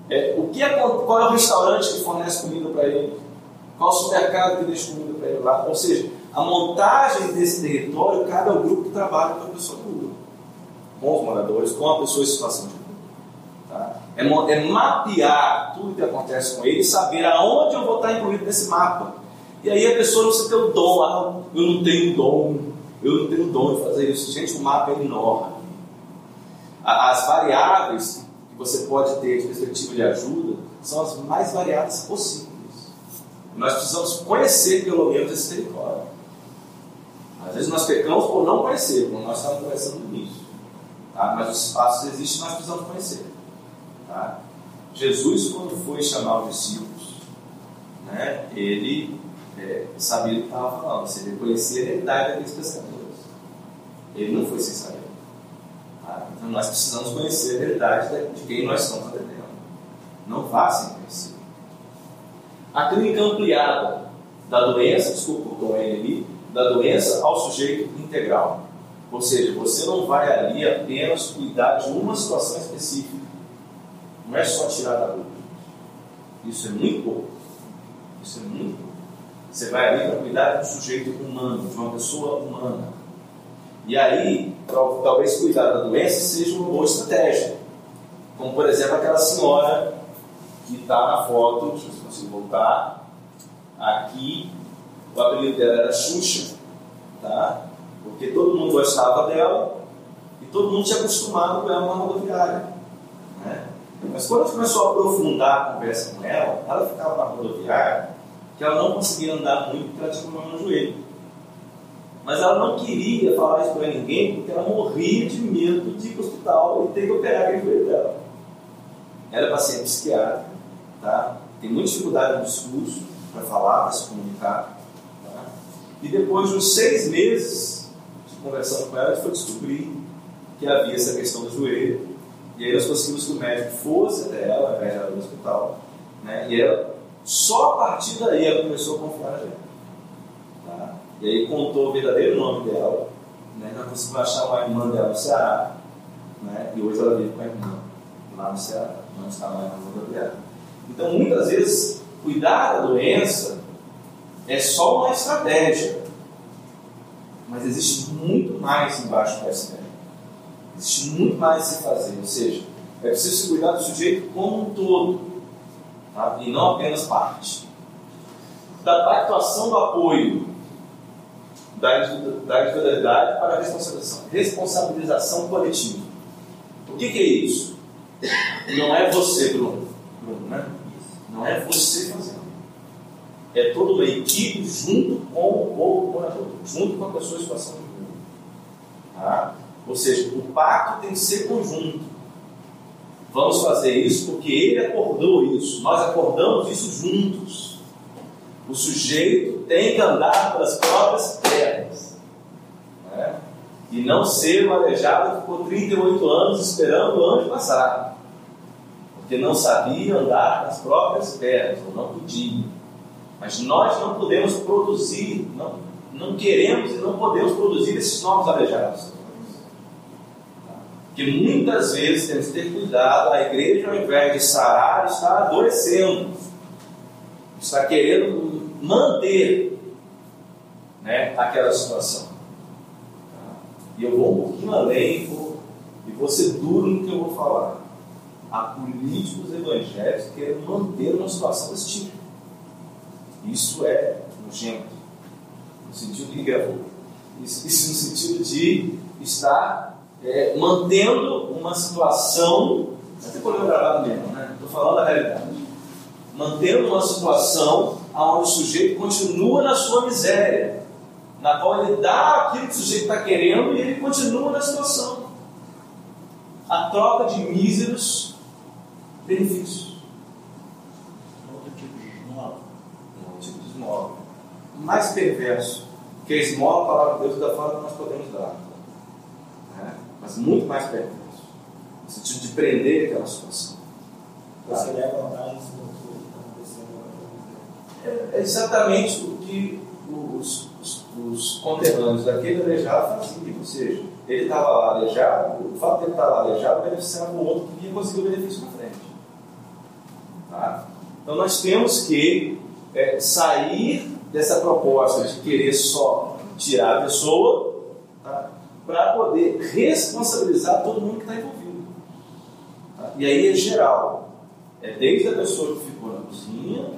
É, o que é, qual é o restaurante que fornece comida para ele? Qual o supermercado que deixa comida para ele lá? Ou seja, a montagem desse território cabe ao grupo trabalha com a pessoa do grupo, com os moradores, com a pessoa em situação de? É, é, mapear tudo que acontece com ele e saber aonde eu vou estar incluído nesse mapa. E aí a pessoa não precisa ter o dom, ah, eu não tenho dom, eu não tenho dom de fazer isso. Gente, o mapa é enorme. As variáveis que você pode ter de perspectiva de ajuda são as mais variadas possíveis. Nós precisamos conhecer pelo menos esse território. Às vezes nós pecamos por não conhecer, como nós estávamos conversando no início. Tá? Mas os espaços existem, nós precisamos conhecer. Tá? Jesus, quando foi chamar os discípulos, né, ele é, sabia o que estava falando, se ele conhecia a realidade daqueles pescadores. Ele não foi sem saber. Tá? Então nós precisamos conhecer a realidade de quem nós estamos atendendo. Não vá sem conhecer. A clínica ampliada da doença, desculpa o Tom ali, da doença ao sujeito integral. Ou seja, você não vai ali apenas cuidar de uma situação específica. Não é só tirar da dúvida. Isso é muito pouco. Isso é muito pouco. Você vai ali para cuidar de um sujeito humano, de uma pessoa humana. E aí, talvez cuidar da doença seja uma boa estratégia. Como, por exemplo, aquela senhora que está na foto, deixa eu ver se voltar, aqui o apelido dela era Xuxa, tá? porque todo mundo gostava dela e todo mundo tinha acostumado com ela na rodoviária. Né? Mas quando a gente começou a aprofundar a conversa com ela, ela ficava na rodoviária que ela não conseguia andar muito porque ela tinha problema no joelho. Mas ela não queria falar isso para ninguém porque ela morria de medo de ir para o hospital e ter que operar aquele joelho dela. Ela é paciente psiquiátrica, tá? tem muita dificuldade no discurso para falar, para se comunicar. E depois de uns seis meses de conversando com ela, a gente foi descobrir que havia essa questão do joelho. E aí nós conseguimos que o médico fosse até ela, ela no hospital. Né? E ela, só a partir daí ela começou a confiar na gente. Tá? E aí contou o verdadeiro nome dela. Né? Nós conseguimos achar uma irmã dela no Ceará. Né? E hoje ela vive com a irmã lá no Ceará. Não está mais na rodoviária. Então, muitas vezes, cuidar da doença é só uma estratégia. Mas existe muito mais embaixo do iceberg. Existe muito mais a se fazer. Ou seja, é preciso se cuidar do sujeito como um todo. Tá? E não apenas parte. Da pactuação do apoio da individualidade para a responsabilização, responsabilização coletiva. O que, que é isso? Não é você, Bruno. Bruno né? Não é você fazendo é toda uma equipe junto com o morador, junto com a pessoa em situação de rua. Tá? Ou seja, o pacto tem que ser conjunto. Vamos fazer isso porque ele acordou isso, nós acordamos isso juntos. O sujeito tem que andar pelas próprias pernas. Né? E não ser manejado que ficou 38 anos esperando o anjo passar. Porque não sabia andar nas próprias pernas, ou não podia. Mas nós não podemos produzir, não, não queremos e não podemos produzir esses novos aleijados. Porque muitas vezes temos que ter cuidado, a igreja, ao invés de sarar, está adoecendo, está querendo manter né, aquela situação. E eu vou um pouquinho além vou, e vou ser duro no que eu vou falar. Há políticos evangélicos que querem manter uma situação desse tipo. Isso é nojento, no sentido de gravou. Isso, isso, no sentido de estar é, mantendo uma situação ter problema gravado mesmo, né? Estou falando da realidade. Mantendo uma situação onde o sujeito continua na sua miséria, na qual ele dá aquilo que o sujeito está querendo e ele continua na situação. A troca de míseros benefícios. Outro tipo de esmola. Um tipo de esmola. Mais perverso, que a esmola, a palavra de Deus, da forma que nós podemos dar. Né? Mas muito mais perverso. No sentido de prender aquela situação. Você leva vantagem acontecendo agora. É exatamente o que os, os, os conterrâneos daquele aleijado faziam. Ou seja, ele estava lá aleijado, o fato de ele estar lá aleijado beneficiava o outro que vinha conseguir o benefício na frente. Tá? Então nós temos que é, sair dessa proposta de querer só tirar a pessoa tá? Para poder responsabilizar todo mundo que está envolvido. Tá? E aí é geral. É desde a pessoa que ficou na cozinha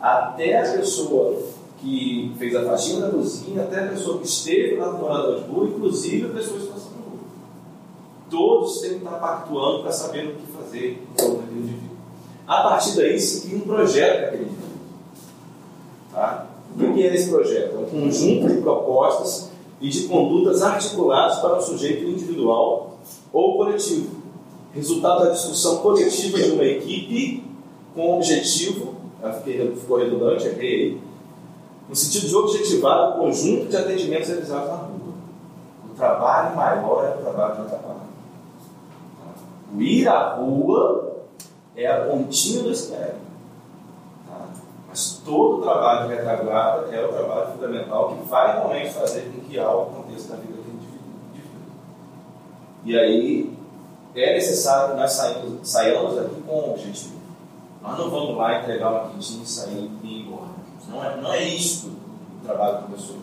até a pessoa que fez a faxina da cozinha, até a pessoa que esteve lá no morador de rua, inclusive a pessoa que está rua. Todos têm que estar pactuando para saber o que fazer com aquele indivíduo. A partir daí se cria um projeto para aquele indivíduo. Tá? O que é esse projeto? É um conjunto de propostas e de condutas articuladas para um sujeito individual ou coletivo. Resultado da discussão coletiva de uma equipe com o objetivo, ficou redundante, errei, no sentido de objetivar o conjunto de atendimentos realizados na rua. O trabalho maior é o trabalho de trabalho. O ir à rua é a pontinha do iceberg. Mas todo o trabalho de retaguarda é o trabalho fundamental que vai realmente fazer com que algo aconteça na vida daquele indivíduo. E aí é necessário que nós saímos, saiamos aqui com um objetivo. Nós não vamos lá entregar uma quentinha e sair e ir embora. Não é, não é isso o trabalho que começou.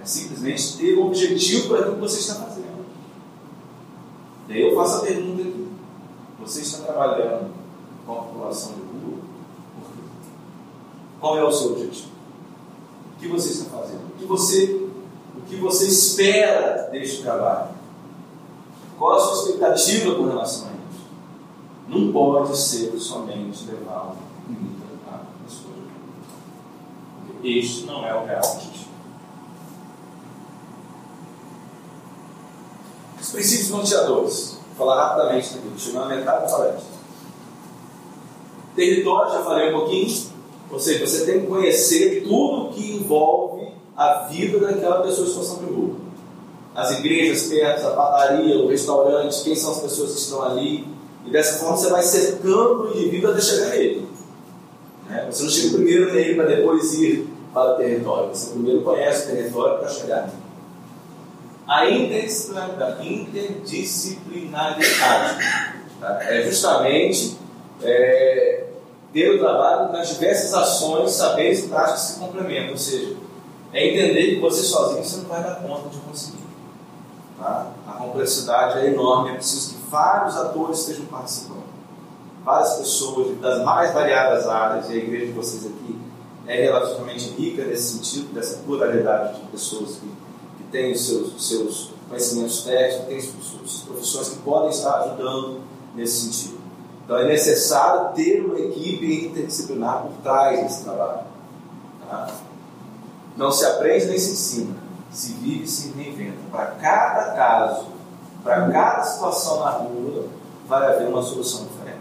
É simplesmente ter um objetivo para aquilo que você está fazendo. Daí eu faço a pergunta aqui. Você está trabalhando com a população de? Qual é o seu objetivo? O que você está fazendo? O que você, o que você espera deste trabalho? Qual a sua expectativa com relação a isso? Não pode ser somente levar comida à pessoa. Este não é o real objetivo. Os princípios norteadores. Vou falar rapidamente aqui, chegando na metade da palestra. Território, já falei um pouquinho. Ou seja, você tem que conhecer tudo que envolve a vida daquela pessoa em situação de rua. As igrejas perto, a padaria, o restaurante, quem são as pessoas que estão ali. E dessa forma você vai cercando o indivíduo até chegar nele. Né? Você não chega primeiro nele para depois ir para o território. Você primeiro conhece o território para chegar nele. A interdisciplinaridade, tá? é justamente é, ter o trabalho nas diversas ações, saberes e práticas que se complementam. Ou seja, é entender que você sozinho você não vai dar conta de conseguir. Tá? A complexidade é enorme, é preciso que vários atores estejam participando. Várias pessoas das mais variadas áreas, e a igreja de vocês aqui é relativamente rica nesse sentido, dessa pluralidade de pessoas que, que têm os seus, seus conhecimentos técnicos, têm suas profissões que podem estar ajudando nesse sentido. Então é necessário ter uma equipe interdisciplinar por trás desse trabalho. Tá? Não se aprende nem se ensina, se vive e se reinventa. Para cada caso, para cada situação na rua, vai haver uma solução diferente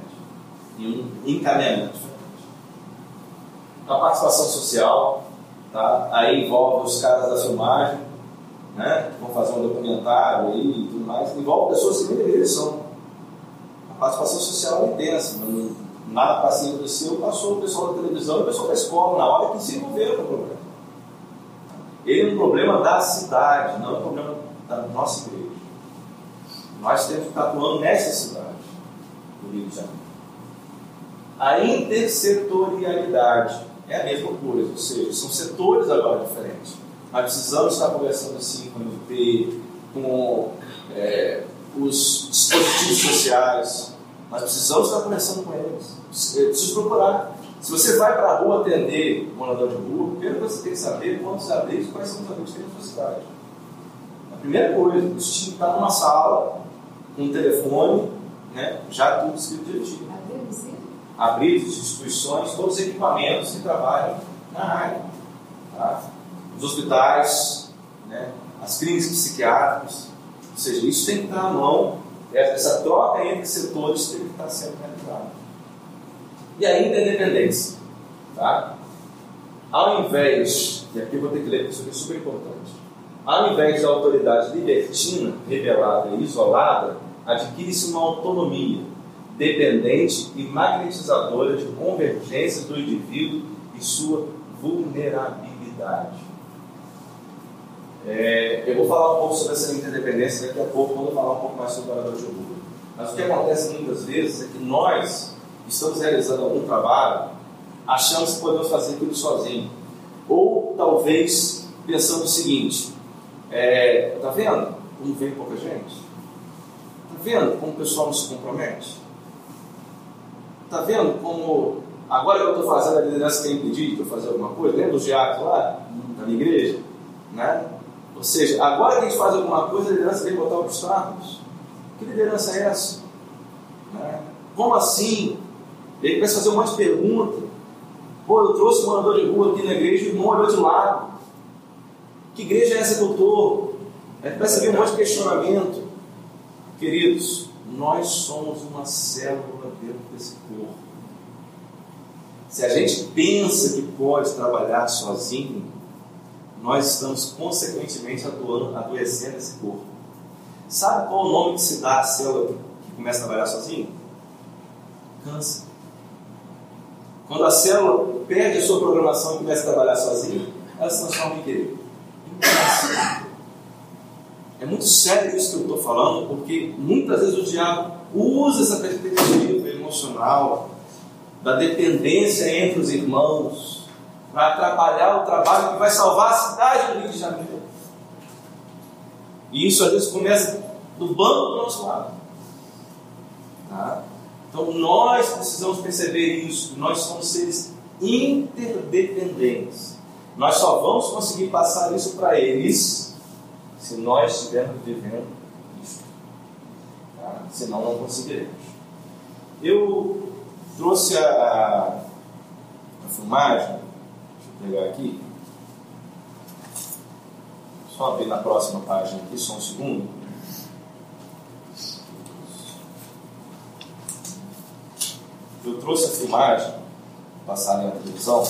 e um encaminhamento diferente. A participação social, tá? aí envolve os caras da filmagem, né? que vão fazer um documentário aí e tudo mais, envolve pessoas que nem deveria. Participação social é intensa, nada passivo do seu, passou o pessoal da televisão e o pessoal da escola, na hora que se envolveram o problema. Ele é um problema da cidade, não é um problema da nossa igreja. Nós temos que estar atuando nessa cidade do Rio de Janeiro. A intersetorialidade é a mesma coisa, ou seja, são setores agora diferentes. Nós precisamos estar conversando assim com o MP, com é, os dispositivos sociais. Nós precisamos estar conversando com eles. Eu preciso procurar. Se você vai para a rua atender um morador de rua, primeiro você tem que saber quantos amigos, quais são os amigos que tem na sua cidade. A primeira coisa, o time está numa sala, com um telefone, né, já tudo escrito direitinho. Abrir as instituições, todos os equipamentos que trabalham na área. Tá? Os hospitais, né, as clínicas psiquiátricas, ou seja, isso tem que estar à mão, essa troca entre setores tem que estar sendo realizada. E ainda a independência. Tá? Ao invés, e aqui eu vou ter que ler, isso aqui é super importante. Ao invés da autoridade libertina, revelada e isolada, adquire-se uma autonomia dependente e magnetizadora de convergência do indivíduo e sua vulnerabilidade. É, eu vou falar um pouco sobre essa interdependência daqui a pouco, quando eu falar um pouco mais sobre o orador de orgulho. Mas o que acontece muitas vezes é que nós estamos realizando algum trabalho achando que podemos fazer tudo sozinho. Ou talvez pensando o seguinte: é, tá vendo como vem pouca gente? Tá vendo como o pessoal não se compromete? Tá vendo como agora que eu estou fazendo a liderança tem pedido para fazer alguma coisa? Lembra dos diáconos lá da minha igreja? Né? Ou seja, agora que a gente faz alguma coisa, a liderança vem botar obstáculos. Que liderança é essa? Né? Como assim? Ele começa a fazer um monte de perguntas. Pô, eu trouxe um morador de rua aqui na igreja e o irmão olhou de lado. Que igreja é essa que eu estou? Aí começa a vir um monte de questionamento. Queridos, nós somos uma célula dentro desse corpo. Se a gente pensa que pode trabalhar sozinho, nós estamos consequentemente atuando, adoecendo esse corpo. Sabe qual o nome que se dá à célula que começa a trabalhar sozinho? Câncer. Quando a célula perde a sua programação e começa a trabalhar sozinha, ela se transforma em quê? Em câncer. É muito sério isso que eu estou falando, porque muitas vezes o diabo usa essa perspectiva emocional da dependência entre os irmãos para atrapalhar o trabalho que vai salvar a cidade do Rio de Janeiro. E isso às vezes começa do banco do nosso lado. Tá? Então nós precisamos perceber isso, nós somos seres interdependentes. Nós só vamos conseguir passar isso para eles se nós estivermos vivendo isso. Tá? Senão não conseguiremos. Eu trouxe a, a, filmagem, pegar aqui. Só ver na próxima página aqui, só um segundo. eu trouxe a filmagem, passada na televisão,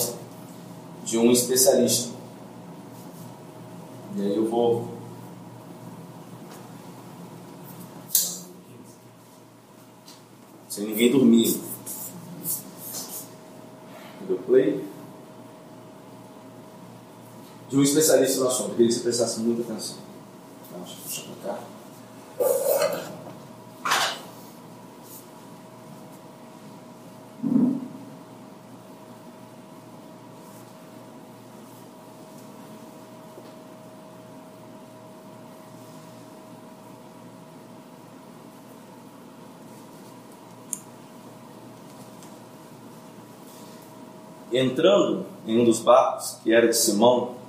de um especialista. E aí eu vou. Sem ninguém dormir. Deu play. De um especialista no assunto. Eu queria que você prestasse muita atenção. Então, deixa eu puxar para cá. Entrando em um dos barcos, que era de Simão,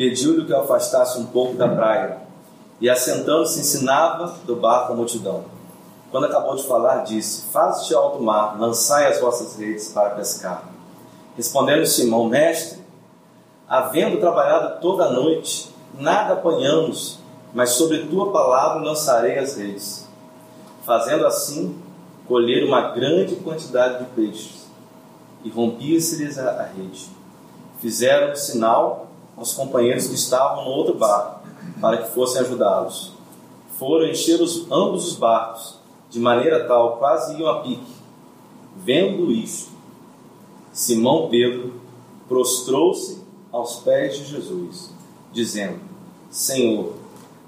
pediu-lhe que o afastasse um pouco da praia, e assentando-se ensinava do barco a multidão. Quando acabou de falar, disse: Faze-te alto mar, lançai as vossas redes para pescar. Respondendo Simão, mestre, havendo trabalhado toda a noite, nada apanhamos, mas sobre tua palavra lançarei as redes. Fazendo assim, colher uma grande quantidade de peixes e rompia-se-lhes a rede. Fizeram sinal aos companheiros que estavam no outro barco, para que fossem ajudá-los. Foram encher os, ambos os barcos, de maneira tal quase iam a pique. Vendo isto, Simão Pedro prostrou-se aos pés de Jesus, dizendo: Senhor,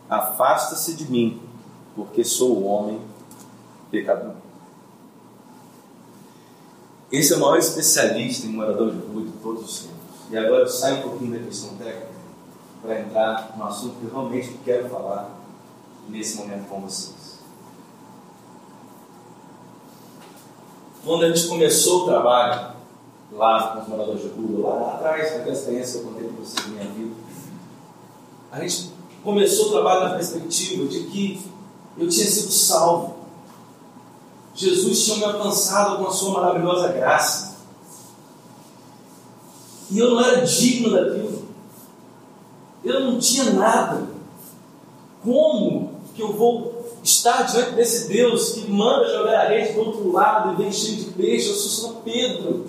afasta-se de mim, porque sou homem pecador. Esse é o maior especialista em morador de rua de todos os tempos. E agora eu saio um pouquinho da questão técnica para entrar no assunto que eu realmente quero falar nesse momento com vocês. Quando a gente começou o trabalho lá com os moradores de rua, lá atrás, naquela experiência que eu contei para vocês na minha vida, a gente começou o trabalho na perspectiva de que eu tinha sido salvo Jesus tinha me alcançado com a sua maravilhosa graça. E eu não era digno daquilo. Eu não tinha nada. Como que eu vou estar diante desse Deus que manda jogar a rede do outro lado e vem cheio de peixe? Eu sou só Pedro.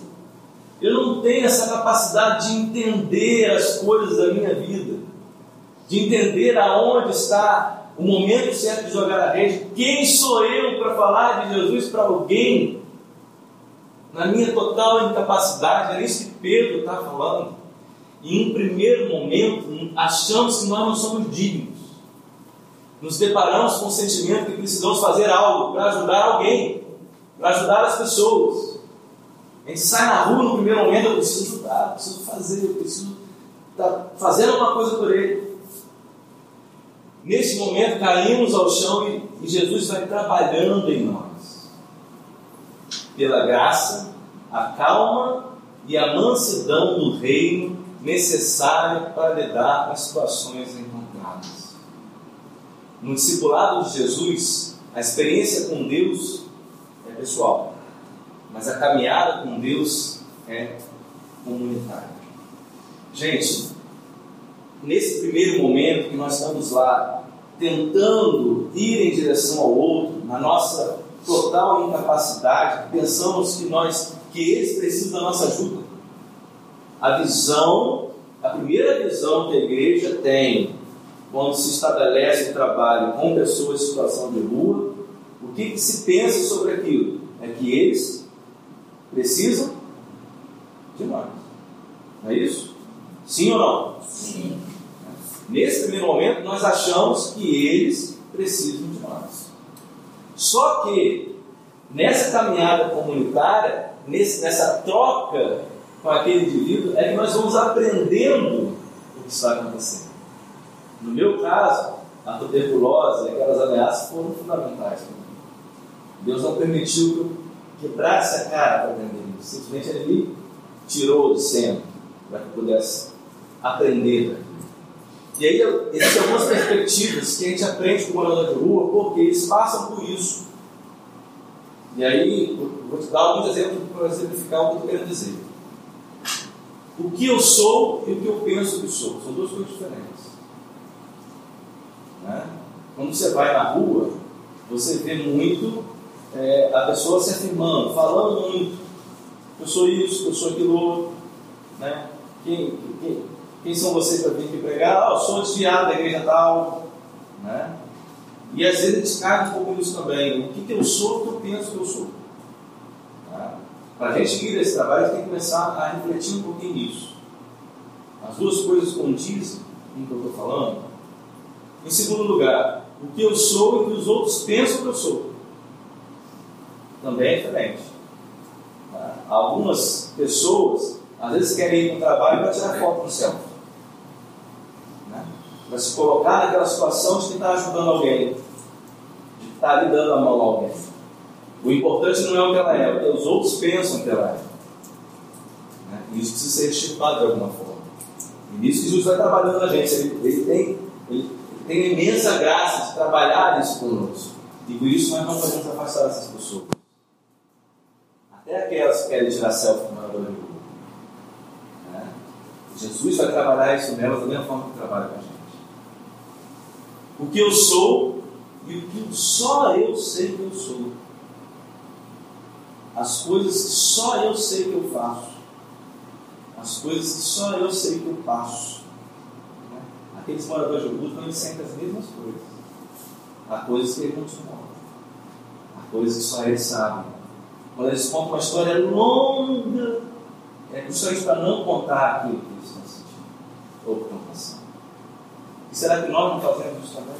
Eu não tenho essa capacidade de entender as coisas da minha vida, de entender aonde está o momento certo de jogar a rede. Quem sou eu para falar de Jesus para alguém? Na minha total incapacidade, é isso que Pedro está falando. Em um primeiro momento, achamos que nós não somos dignos. Nos deparamos com o sentimento que precisamos fazer algo para ajudar alguém, para ajudar as pessoas. A gente sai na rua no primeiro momento, eu preciso ajudar, eu preciso fazer, eu preciso estar tá fazendo alguma coisa por ele. Nesse momento caímos ao chão e, e Jesus vai trabalhando em nós. Pela graça, a calma e a mansidão do reino necessária para lidar com as situações encontradas. No discipulado de Jesus, a experiência com Deus é pessoal, mas a caminhada com Deus é comunitária. Gente, nesse primeiro momento que nós estamos lá tentando ir em direção ao outro, na nossa total incapacidade, pensamos que nós que eles precisam da nossa ajuda. A visão, a primeira visão que a igreja tem quando se estabelece o trabalho com pessoas em situação de rua, o que, que se pensa sobre aquilo? É que eles precisam de nós. Não é isso? Sim ou não? Sim. Nesse primeiro momento, nós achamos que eles precisam de nós. Só que, nessa caminhada comunitária, nesse, nessa troca com aquele indivíduo, é que nós vamos aprendendo o que está acontecendo. No meu caso, a tuberculose e aquelas ameaças foram fundamentais para mim. Deus não permitiu que eu quebrasse a cara para aprender isso. Simplesmente ele me tirou de cena para que eu pudesse aprender. E aí existem algumas perspectivas que a gente aprende com o morador de rua, porque eles passam por isso. E aí, vou te dar alguns exemplos para exemplificar o que eu querendo dizer. O que eu sou e o que eu penso que sou são duas coisas diferentes. Né? Quando você vai na rua, você vê muito é, a pessoa se afirmando, falando muito. Eu sou isso, eu sou aquilo outro. Né? Quem, quem, quem são vocês para vir aqui pregar? Ah, eu sou desviado da igreja tal. Né? E às vezes cai um pouco nisso também. O que, que eu sou, o que eu penso que eu sou. Tá? Para a gente ir esse trabalho, a gente tem que começar a refletir um pouquinho nisso. As duas coisas condizem com o que eu estou falando. Em segundo lugar, o que eu sou e o que os outros pensam que eu sou. Também é diferente. Tá? Algumas pessoas, às vezes, querem ir para o trabalho para tirar foto no céu para se colocar naquela situação de que está ajudando alguém, de estar tá ali dando a mão a alguém. O importante não é o que ela é, é o que os outros pensam que ela é. Né? Isso precisa ser estipado de alguma forma. E nisso Jesus vai trabalhando a gente. Ele, ele, tem, ele tem imensa graça de trabalhar isso conosco. E por isso nós não podemos afastar essas pessoas. Até aquelas que querem tirar selfie morador de rua. Né? Jesus vai trabalhar isso nelas da mesma forma que trabalha com a gente o que eu sou e o que só eu sei que eu sou. As coisas que só eu sei que eu faço. As coisas que só eu sei que eu passo. Né? Aqueles moradores de Augusto eles sentem as mesmas coisas. Há coisas que eles não contam. Há coisas que só eles sabem. Quando eles contam uma história longa, é justamente para não contar aquilo que eles estão sentindo ou que estão passando. E será que nós não fazemos isso também?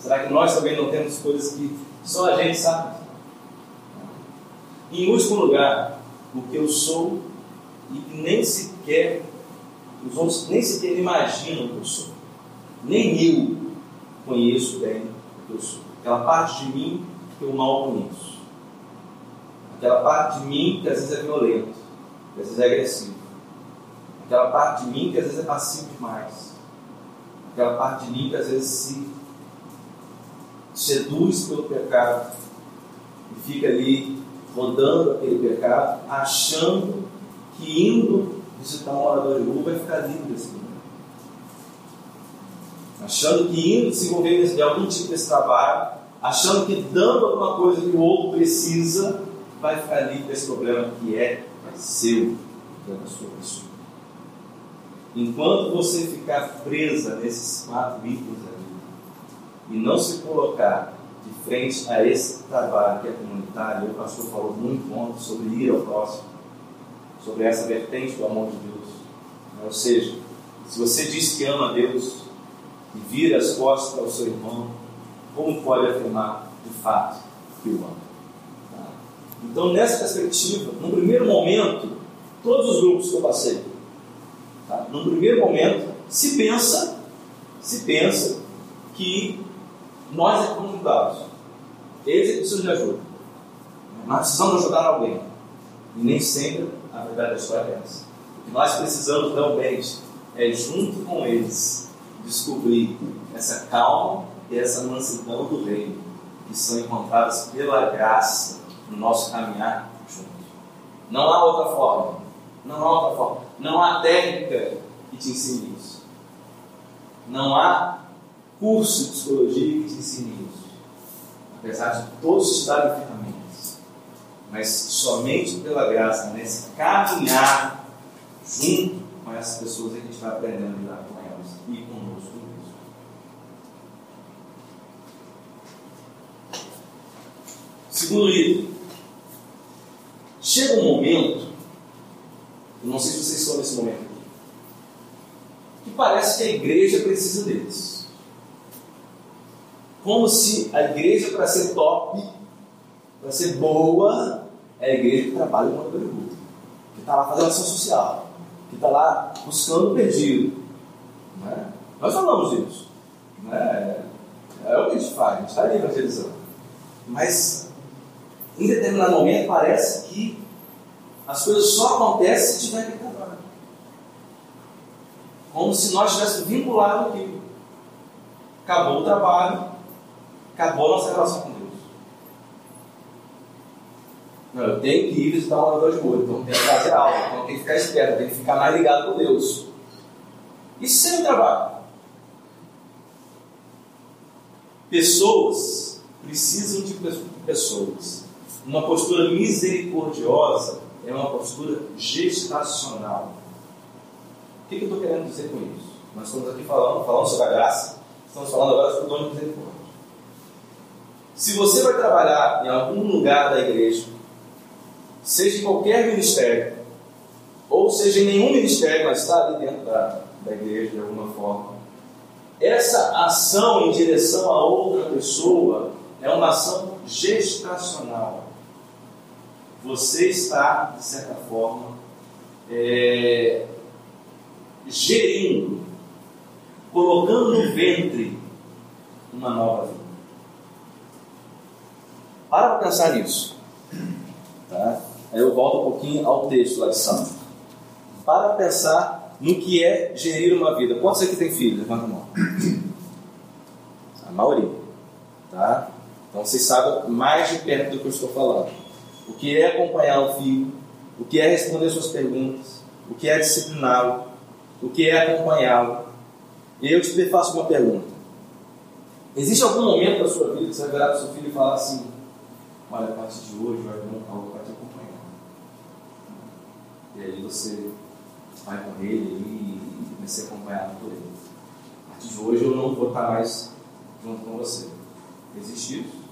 Será que nós também não temos coisas que só a gente sabe? Em último lugar, o que eu sou e que nem sequer, os outros nem sequer imaginam o que eu sou. Nem eu conheço bem o que eu sou. Aquela parte de mim que eu mal conheço. Aquela parte de mim que às vezes é violento, que às vezes é agressivo. Aquela parte de mim que às vezes é passivo demais aquela parte de mim que às vezes se seduz pelo pecado e fica ali rodando aquele pecado, achando que indo visitar um morador de rua vai ficar livre desse problema. Achando que indo se envolver em algum tipo desse trabalho, achando que dando alguma coisa que o outro precisa, vai ficar livre desse problema que é seu, que da sua pessoa. Enquanto você ficar presa nesses quatro itens ali e não se colocar de frente a esse trabalho que é comunitário, o pastor falou muito ontem sobre ir ao próximo, sobre essa vertente do amor de Deus. Ou seja, se você diz que ama a Deus e vira as costas para o seu irmão, como pode afirmar de fato que o ama? Tá? Então, nessa perspectiva, no primeiro momento, todos os grupos que eu passei, tá? no primeiro momento, se pensa, se pensa que nós é comunidade. Eles é que precisam de ajuda. Nós precisamos ajudar alguém. E nem sempre a verdade da história é essa. O que nós precisamos realmente é, junto com eles, descobrir essa calma e essa mansidão do reino, que são encontradas pela graça no nosso caminhar junto. Não há outra forma. Não há outra forma. Não há técnica que te ensine isso. Não há curso de psicologia que te ensine isso. Apesar de todos estudarem ferramentas. Mas somente pela graça, nesse caminhar junto com essas pessoas, a gente vai aprendendo a lidar com elas e conosco mesmo. Segundo item. Chega um momento, eu não sei se vocês estão nesse momento aqui, que parece que a igreja precisa deles como se a igreja, para ser top, para ser boa, é a igreja que trabalha com a pergunta, que está lá fazendo ação social, que está lá buscando o perdido. É? Nós falamos isso. É? é o que a gente faz, a gente está ali evangelizando. Mas, em determinado momento, parece que as coisas só acontecem se tiver trabalho. Como se nós estivéssemos vinculados aqui. Acabou o trabalho, acabou a nossa relação com Deus. Não, eu tenho que ir visitar um orador de rua, então tem que fazer aula, então tem que ficar esperto, tem que ficar mais ligado com Deus. Isso sem trabalho. Pessoas precisam de pessoas. Uma postura misericordiosa é uma postura gestacional. O que, eu estou querendo dizer com isso? Nós estamos aqui falando, falando sobre a graça, estamos falando agora sobre o dom de misericórdia. Se você vai trabalhar em algum lugar da igreja, seja em qualquer ministério, ou seja em nenhum ministério, mas está ali dentro da, da igreja de alguma forma, essa ação em direção a outra pessoa é uma ação gestacional. Você está, de certa forma, é, gerindo, colocando no ventre uma nova vida. Para pensar nisso. Tá? Aí eu volto um pouquinho ao texto lá de Santo. Para pensar no que é gerir uma vida. Quantos aqui tem filho? Levanta a mão. A maioria. Tá? Então vocês sabem mais de perto do que eu estou falando. O que é acompanhar o filho, o que é responder suas perguntas, o que é discipliná-lo, o que é acompanhá-lo. E eu te faço uma pergunta. Existe algum momento da sua vida que você vai virar para o seu filho e falar assim: olha, a partir de hoje vai vir um Paulo para te acompanhar. E aí você vai com ele e vai ser acompanhado por ele. A partir de hoje eu não vou estar mais junto com você. Existe isso?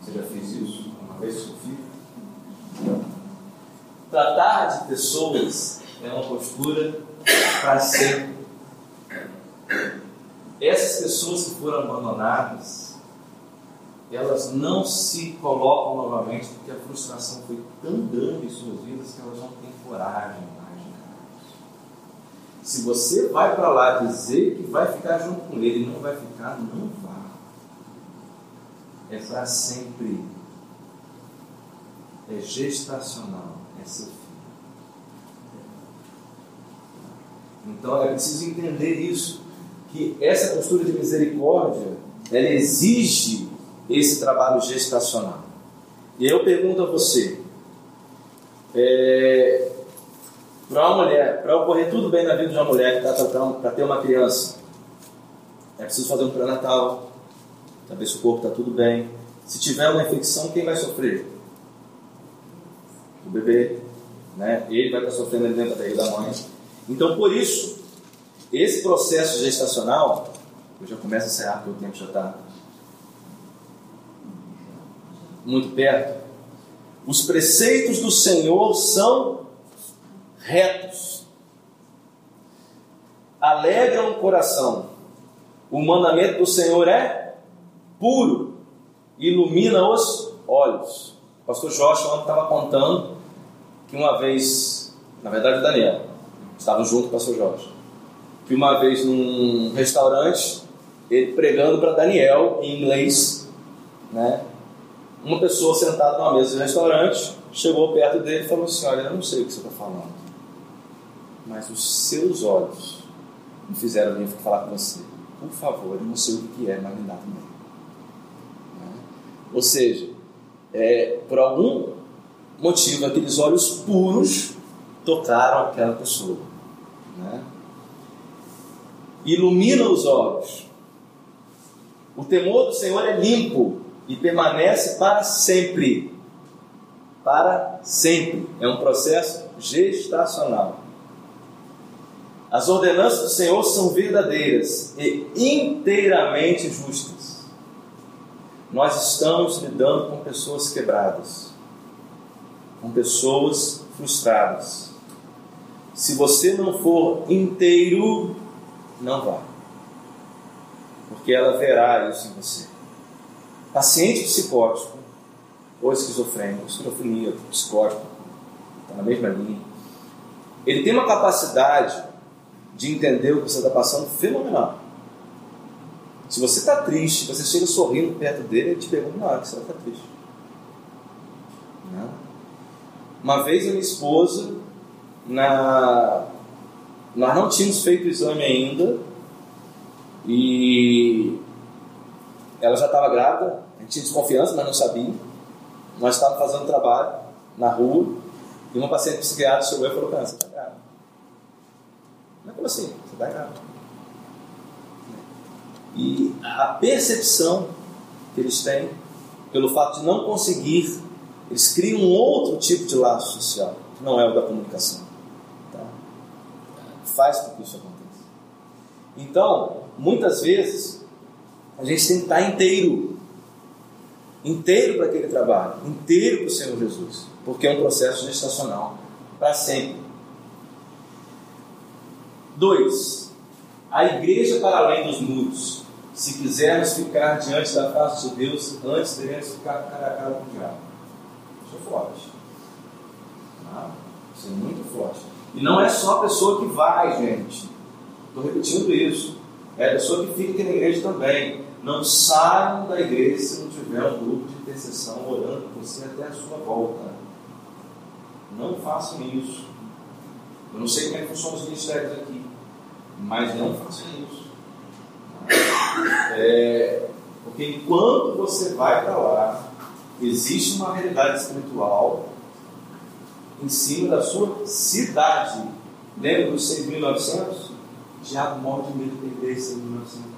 Você já fez isso Tratar de pessoas é uma postura para sempre. Essas pessoas que foram abandonadas, elas não se colocam novamente porque a frustração foi tão grande em suas vidas que elas não têm coragem mais Se você vai para lá dizer que vai ficar junto com ele não vai ficar, não vá. É para sempre. É gestacional. É seu filho. Então é preciso entender isso, que essa postura de misericórdia, ela exige esse trabalho gestacional. E eu pergunto a você: é, para uma mulher, para ocorrer tudo bem na vida de uma mulher que está para ter uma criança, é preciso fazer um pré-natal, saber se o corpo está tudo bem. Se tiver uma infecção, quem vai sofrer? O bebê, né? Ele vai estar sofrendo ali dentro da barriga da mãe. Então, por isso, esse processo gestacional, eu já começo a encerrar porque o tempo já está muito perto. Os preceitos do Senhor são retos, alegram o coração. O mandamento do Senhor é puro, ilumina os olhos. O pastor Jorge ontem estava contando que uma vez, na verdade o Daniel, estava junto com o pastor Jorge, que uma vez num restaurante, ele pregando para Daniel em inglês, né? Uma pessoa sentada numa mesa de restaurante chegou perto dele e falou assim: Olha, eu não sei o que você está falando, mas os seus olhos me fizeram vir falar com você. Por favor, eu não sei o que é, mas me dá também. Né? Ou seja, é, por algum motivo, aqueles olhos puros tocaram aquela pessoa. Né? Ilumina os olhos. O temor do Senhor é limpo e permanece para sempre. Para sempre. É um processo gestacional. As ordenanças do Senhor são verdadeiras e inteiramente justas. Nós estamos lidando com pessoas quebradas, com pessoas frustradas. Se você não for inteiro, não vá, porque ela verá isso em você. Paciente psicótico, ou esquizofrênico, esquizofrenia, psicótico, está na mesma linha. Ele tem uma capacidade de entender o que você está passando fenomenal. Se você está triste, você chega sorrindo perto dele, ele te pergunta hora que você está triste. Né? Uma vez a minha esposa, na... nós não tínhamos feito o exame ainda, e ela já estava grávida, a gente tinha desconfiança, mas não sabia. Nós estávamos fazendo trabalho na rua e uma paciente psiquiátrica chegou e falou: Cara, você está grávida. Mas como assim? Você está grávida. E a percepção que eles têm, pelo fato de não conseguir, eles criam um outro tipo de laço social, que não é o da comunicação. Tá? Faz com que isso aconteça. Então, muitas vezes, a gente tem que estar inteiro. Inteiro para aquele trabalho, inteiro para o Senhor Jesus, porque é um processo gestacional para sempre. Dois, a igreja para além dos muros. Se quisermos ficar diante da face de Deus, antes teremos que ficar cara a cara com o diabo. Isso é forte. Ah, isso é muito forte. E não é só a pessoa que vai, gente. Estou repetindo isso. É a pessoa que fica aqui na igreja também. Não saiam da igreja se não tiver um grupo de intercessão orando por você até a sua volta. Não façam isso. Eu não sei como é que funcionam os ministérios aqui, mas não façam isso. É, porque enquanto você vai para lá, existe uma realidade espiritual em cima da sua cidade. Lembra dos 6.900? O diabo morre de medo da igreja em 1900.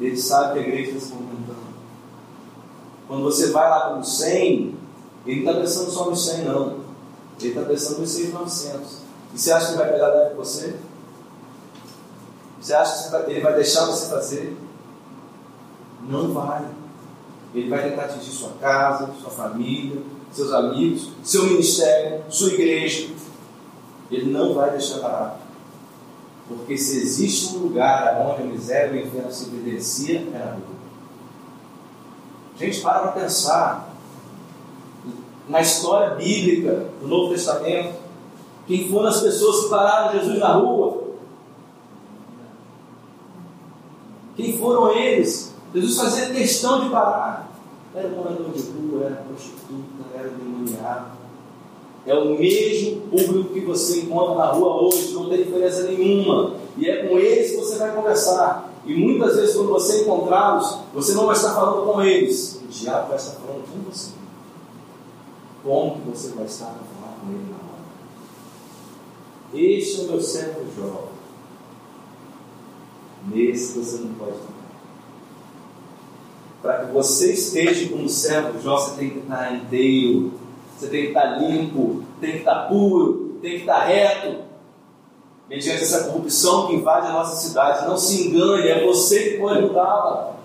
Ele sabe que a igreja está se movimentando. Quando você vai lá com 100, ele não está pensando só nos 100, não. Ele está pensando nos 6,900. E você acha que vai pegar leve com você? Você acha que ele vai deixar você fazer? Não vai. Ele vai tentar atingir sua casa, sua família, seus amigos, seu ministério, sua igreja. Ele não vai deixar parar. Porque se existe um lugar onde a miséria e o inferno se evidencia, é na rua. Gente, para para pensar. Na história bíblica do Novo Testamento, quem foram as pessoas que pararam Jesus na rua? Quem foram eles? Jesus fazia questão de parar. Era morador de rua, era prostituta, era demoniado é o mesmo público que você encontra na rua hoje, não tem diferença nenhuma. E é com eles que você vai conversar. E muitas vezes, quando você encontrá-los, você não vai estar falando com eles, o diabo vai estar falando com você. Como que você vai estar para falar com ele na hora? Este é o meu servo Jó. Nesse você não pode tocar. Para que você esteja como servo Jó, você tem que estar inteiro, você tem que estar limpo, tem que estar puro, tem que estar reto. Mediante essa corrupção que invade a nossa cidade. Não se engane, é você que pode mudá-la.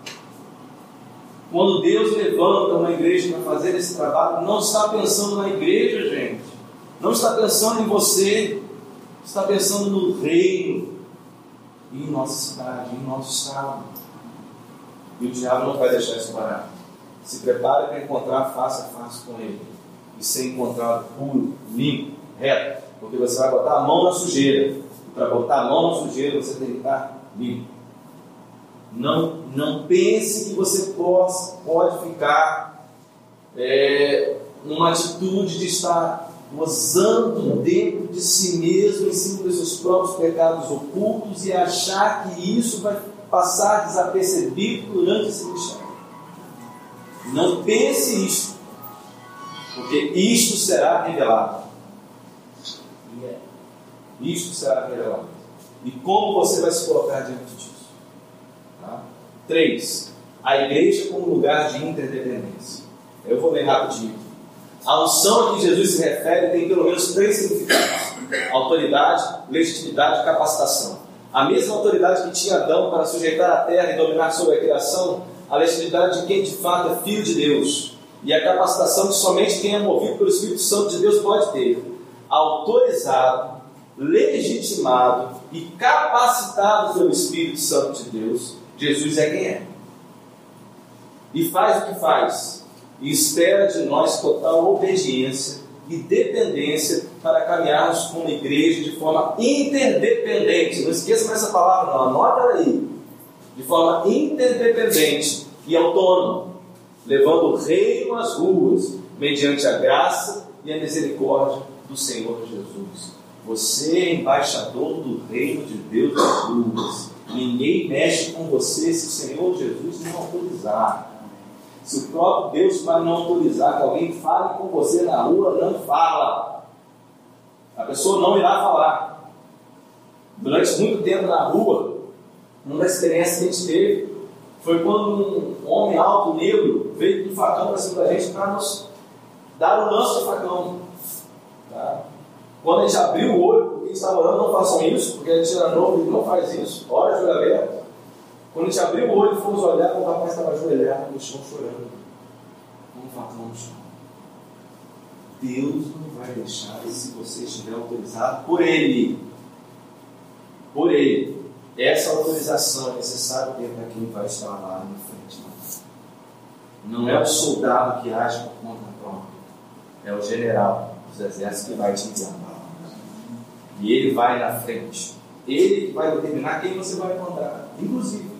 Quando Deus levanta uma igreja para fazer esse trabalho, não está pensando na igreja, gente. Não está pensando em você. Está pensando no reino. Em nossa cidade, em nosso estado. E o diabo não vai deixar isso parar. Se prepare para encontrar face a face com ele. E ser encontrado puro, limpo, reto. Porque você vai botar a mão na sujeira. E para botar a mão na sujeira, você tem que estar limpo. Não, não pense que você possa, pode ficar é, numa atitude de estar gozando dentro de si mesmo, em cima dos seus próprios pecados ocultos e achar que isso vai passar desapercebido durante esse ministério. Não pense isto, porque isto será revelado. Isto será revelado. E como você vai se colocar diante disso? Tá? Três, a igreja como lugar de interdependência. Eu vou ler rapidinho. A unção a que Jesus se refere tem pelo menos três significados: autoridade, legitimidade e capacitação. A mesma autoridade que tinha Adão para sujeitar a terra e dominar sobre a criação, a legitimidade de quem de fato é filho de Deus, e a capacitação que somente quem é movido pelo Espírito Santo de Deus pode ter. Autorizado, legitimado e capacitado pelo Espírito Santo de Deus, Jesus é quem é. E faz o que faz, e espera de nós total obediência e dependência para caminharmos como igreja de forma interdependente. Não esqueça mais essa palavra, não, anota aí. De forma interdependente e autônoma, levando o reino às ruas, mediante a graça e a misericórdia do Senhor Jesus. Você é embaixador do reino de Deus nas ruas. Ninguém mexe com você se o Senhor Jesus não autorizar. Se o próprio Deus vai não autorizar que alguém fale com você na rua, não fala. A pessoa não irá falar. Durante muito tempo na rua, uma das experiências que a gente teve foi quando um homem alto, negro, veio com um facão para cima da gente para nos dar o lance de facão. Tá? Quando a gente abriu o olho, porque estava orando, não façam isso, porque a gente era novo e não faz isso, de olho aberto. Quando a gente abriu o olho e fomos olhar, o rapaz estava ajoelhado no chão chorando. Vamos falar no chão. Deus não vai deixar se você estiver autorizado por Ele. Por Ele. Essa autorização é necessária ter para quem vai estar lá na frente. Não é o soldado que age por conta própria. É o general dos exércitos que vai te enviar. E ele vai na frente. Ele vai determinar quem você vai encontrar, inclusive.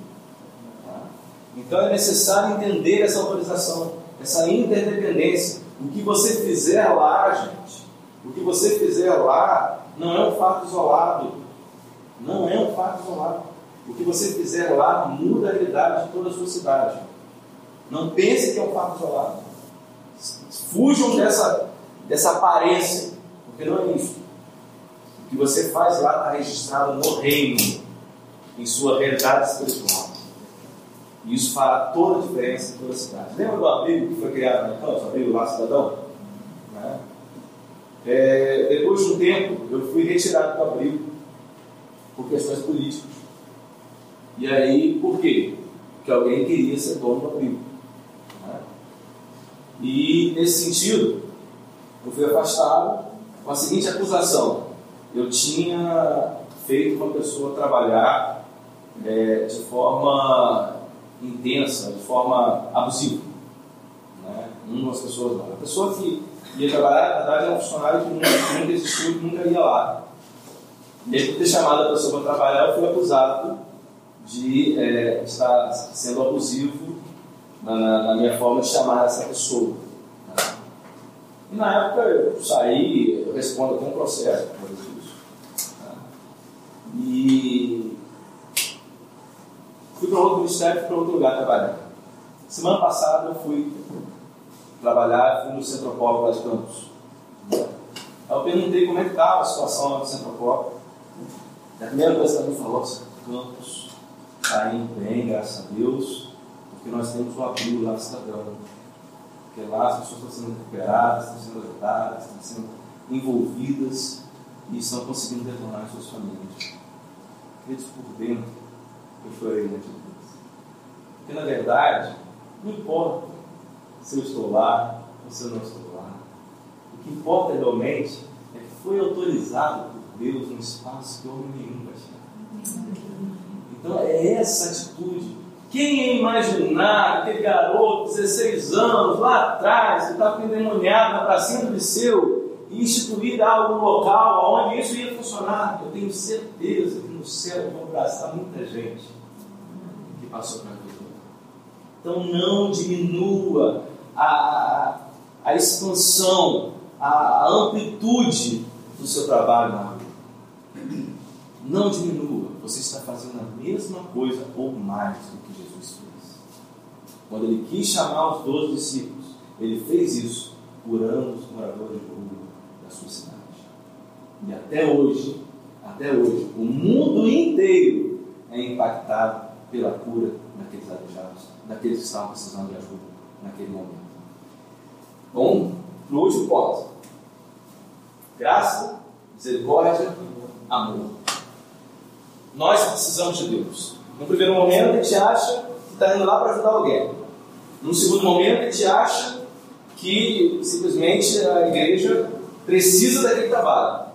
Então é necessário entender essa autorização, essa interdependência. O que você fizer lá, gente, o que você fizer lá não é um fato isolado. Não é um fato isolado. O que você fizer lá muda a realidade de toda a sua cidade. Não pense que é um fato isolado. Fujam dessa, dessa aparência, porque não é isso que você faz lá está registrado no reino, em sua realidade espiritual. E isso fará toda a diferença em toda a cidade. Lembra do abrigo que foi criado na Campos, o abrigo lá cidadão? Né? É, depois de um tempo, eu fui retirado do abrigo por questões políticas. E aí, por quê? Porque alguém queria ser dono do abrigo. Né? E, nesse sentido, eu fui afastado com a seguinte acusação: eu tinha feito uma pessoa trabalhar é, de forma intensa, de forma abusiva. Né? Uma das pessoas lá. A pessoa que ia trabalhar, na verdade, era um funcionário que nunca, nunca existiu, nunca ia lá. Mesmo ter chamado a pessoa para trabalhar, eu fui acusado de é, estar sendo abusivo na, na, minha forma de chamar essa pessoa. Né? E na época eu saí, eu respondo até um processo por isso. E outro ministério, para outro lugar trabalhar. Semana passada eu fui trabalhar, fui no Centropolo lá de Campos. Aí eu perguntei como é que estava a situação lá no Centropolo. A primeira coisa que ela me falou, Campos está indo bem, graças a Deus, porque nós temos o abrigo lá cidadão. Porque lá as pessoas estão sendo recuperadas, estão sendo ajudadas, estão sendo envolvidas e estão conseguindo retornar às suas famílias. Queridos, por dentro, eu chorei de Deus. Porque na verdade, não importa se eu estou lá ou se eu não estou lá. O que importa realmente é que foi autorizado por Deus um espaço que homem nenhum vai chegar. Então é essa atitude. Quem imaginar aquele garoto, 16 anos, lá atrás, que estava endemoniado na pracinha do liceu, e instituir algo no local onde isso ia funcionar? Eu tenho certeza que no céu vão abraçar muita gente que passou por aquilo. Então não diminua a, a expansão, a, amplitude do seu trabalho na. Não diminua, você está fazendo a mesma coisa ou mais do que Jesus fez. Quando ele quis chamar os doze discípulos, ele fez isso curando os moradores de rua da sua cidade. E até hoje, até hoje, o mundo inteiro é impactado pela cura daqueles aleijados, daqueles que estavam precisando de ajuda naquele momento. Bom, no último ponto. Graça, misericórdia, amor. Nós precisamos de Deus. No primeiro momento, a gente acha que está indo lá para ajudar alguém. No segundo momento, a gente acha que simplesmente a igreja precisa daquele trabalho.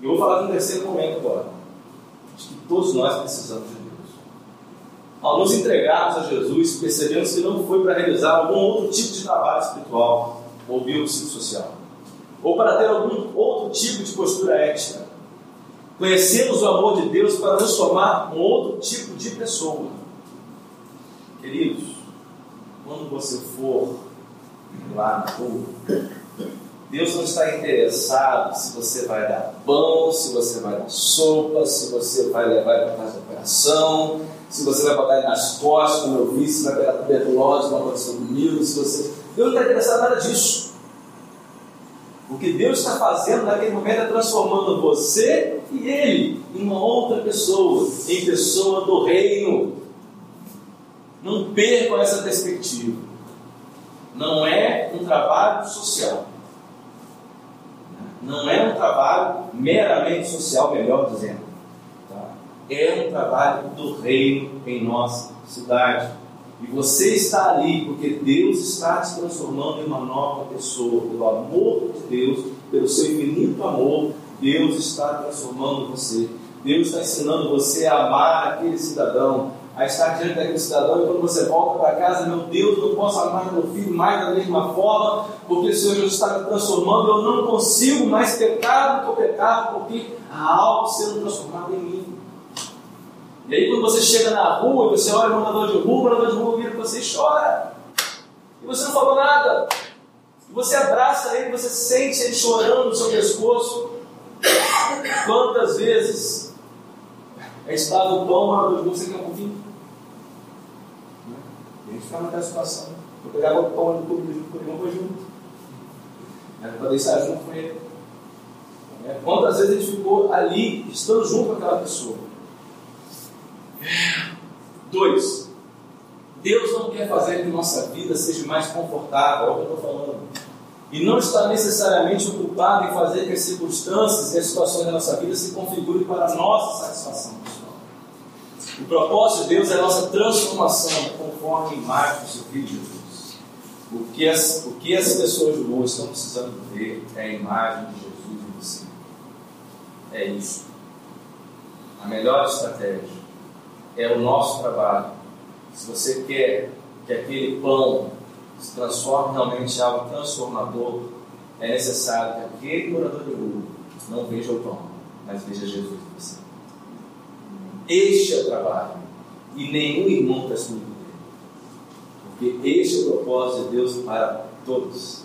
E eu vou falar de um terceiro momento agora. Acho que todos nós precisamos de Deus. Ao nos entregarmos a Jesus, percebemos que não foi para realizar algum outro tipo de trabalho espiritual ou biopsicossocial, ou para ter algum outro tipo de postura ética. Conhecemos o amor de Deus para nos formar um outro tipo de pessoa. Queridos, quando você for lá na rua, Deus não está interessado se você vai dar pão, se você vai dar sopa, se você vai levar para casa operação, se você vai botar ele nas costas, como eu vi, se vai pegar tuberculose, uma condição comigo, se você. Deus não está interessado em nada disso. O que Deus está fazendo naquele momento é transformando você e ele em uma outra pessoa, em pessoa do reino. Não percam essa perspectiva. Não é um trabalho social. Não é um trabalho meramente social, melhor dizendo é um trabalho do reino em nossa cidade. E você está ali porque Deus está te transformando em uma nova pessoa. Pelo amor de Deus, pelo seu infinito amor, Deus está transformando você. Deus está ensinando você a amar aquele cidadão, a estar diante daquele cidadão. E quando você volta para casa, meu Deus, não posso amar meu filho mais da mesma forma, porque o Senhor Jesus está me transformando. Eu não consigo mais pecar do que eu porque há algo sendo transformado em mim. E aí quando você chega na rua e você olha o morador de rua, o morador de rua vira para você e chora. E você não falou nada. E você abraça ele, você sente ele chorando no seu pescoço. Quantas vezes gente dava o pão, o morador de rua, você quer um pouquinho? E a gente ficava naquela situação. Eu pegava o pão e comia foi junto. Era para deixar junto com ele. Quantas vezes a gente ficou ali, estando junto com aquela pessoa? Dois, Deus não quer fazer que nossa vida seja mais confortável, é o que eu estou falando. E não está necessariamente ocupado em fazer que as circunstâncias e as situações da nossa vida se configurem para a nossa satisfação pessoal. O propósito de Deus é a nossa transformação conforme a imagem do seu Filho Jesus. O que as, o que as pessoas do mundo estão precisando ver é a imagem de Jesus em você. É isso. A melhor estratégia é o nosso trabalho. Se você quer que aquele pão se transforme realmente em algo transformador, é necessário que aquele morador de rua não veja o pão, mas veja Jesus em você. Este é o trabalho. E nenhum irmão está excluído dele. Porque este é o propósito de Deus para todos.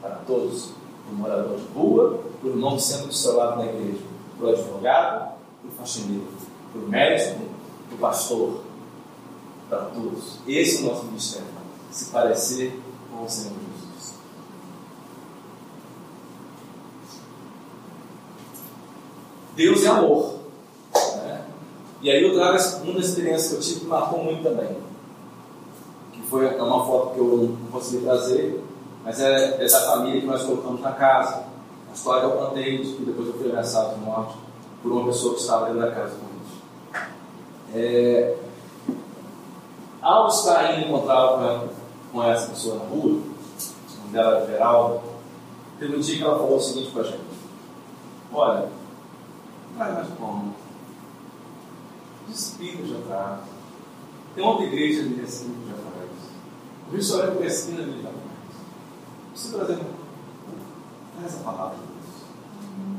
Para todos. Para o morador de rua, para o irmão sendo do seu lado na igreja, para o advogado, para o faxineiro, para o médico, do pastor, para todos. Esse é o nosso ministério. Se parecer com o Senhor Jesus. Deus é amor. Né? E aí eu trago uma experiência que eu tive que marcou muito também. Que foi é uma foto que eu não consegui trazer, mas é, da família que nós colocamos na casa. A história que eu contei, que depois eu fui ameaçado de morte por uma pessoa que estava dentro da casa. É, ao estar indo encontrar com, essa pessoa na rua, o nome dela era Geralda, teve um dia que ela falou o seguinte para a gente: Olha, não vai mais como? Despida já está. Tem outra igreja ali assim que já faz. O restaurante com a esquina ali já faz. Você trazer traz a palavra de Deus.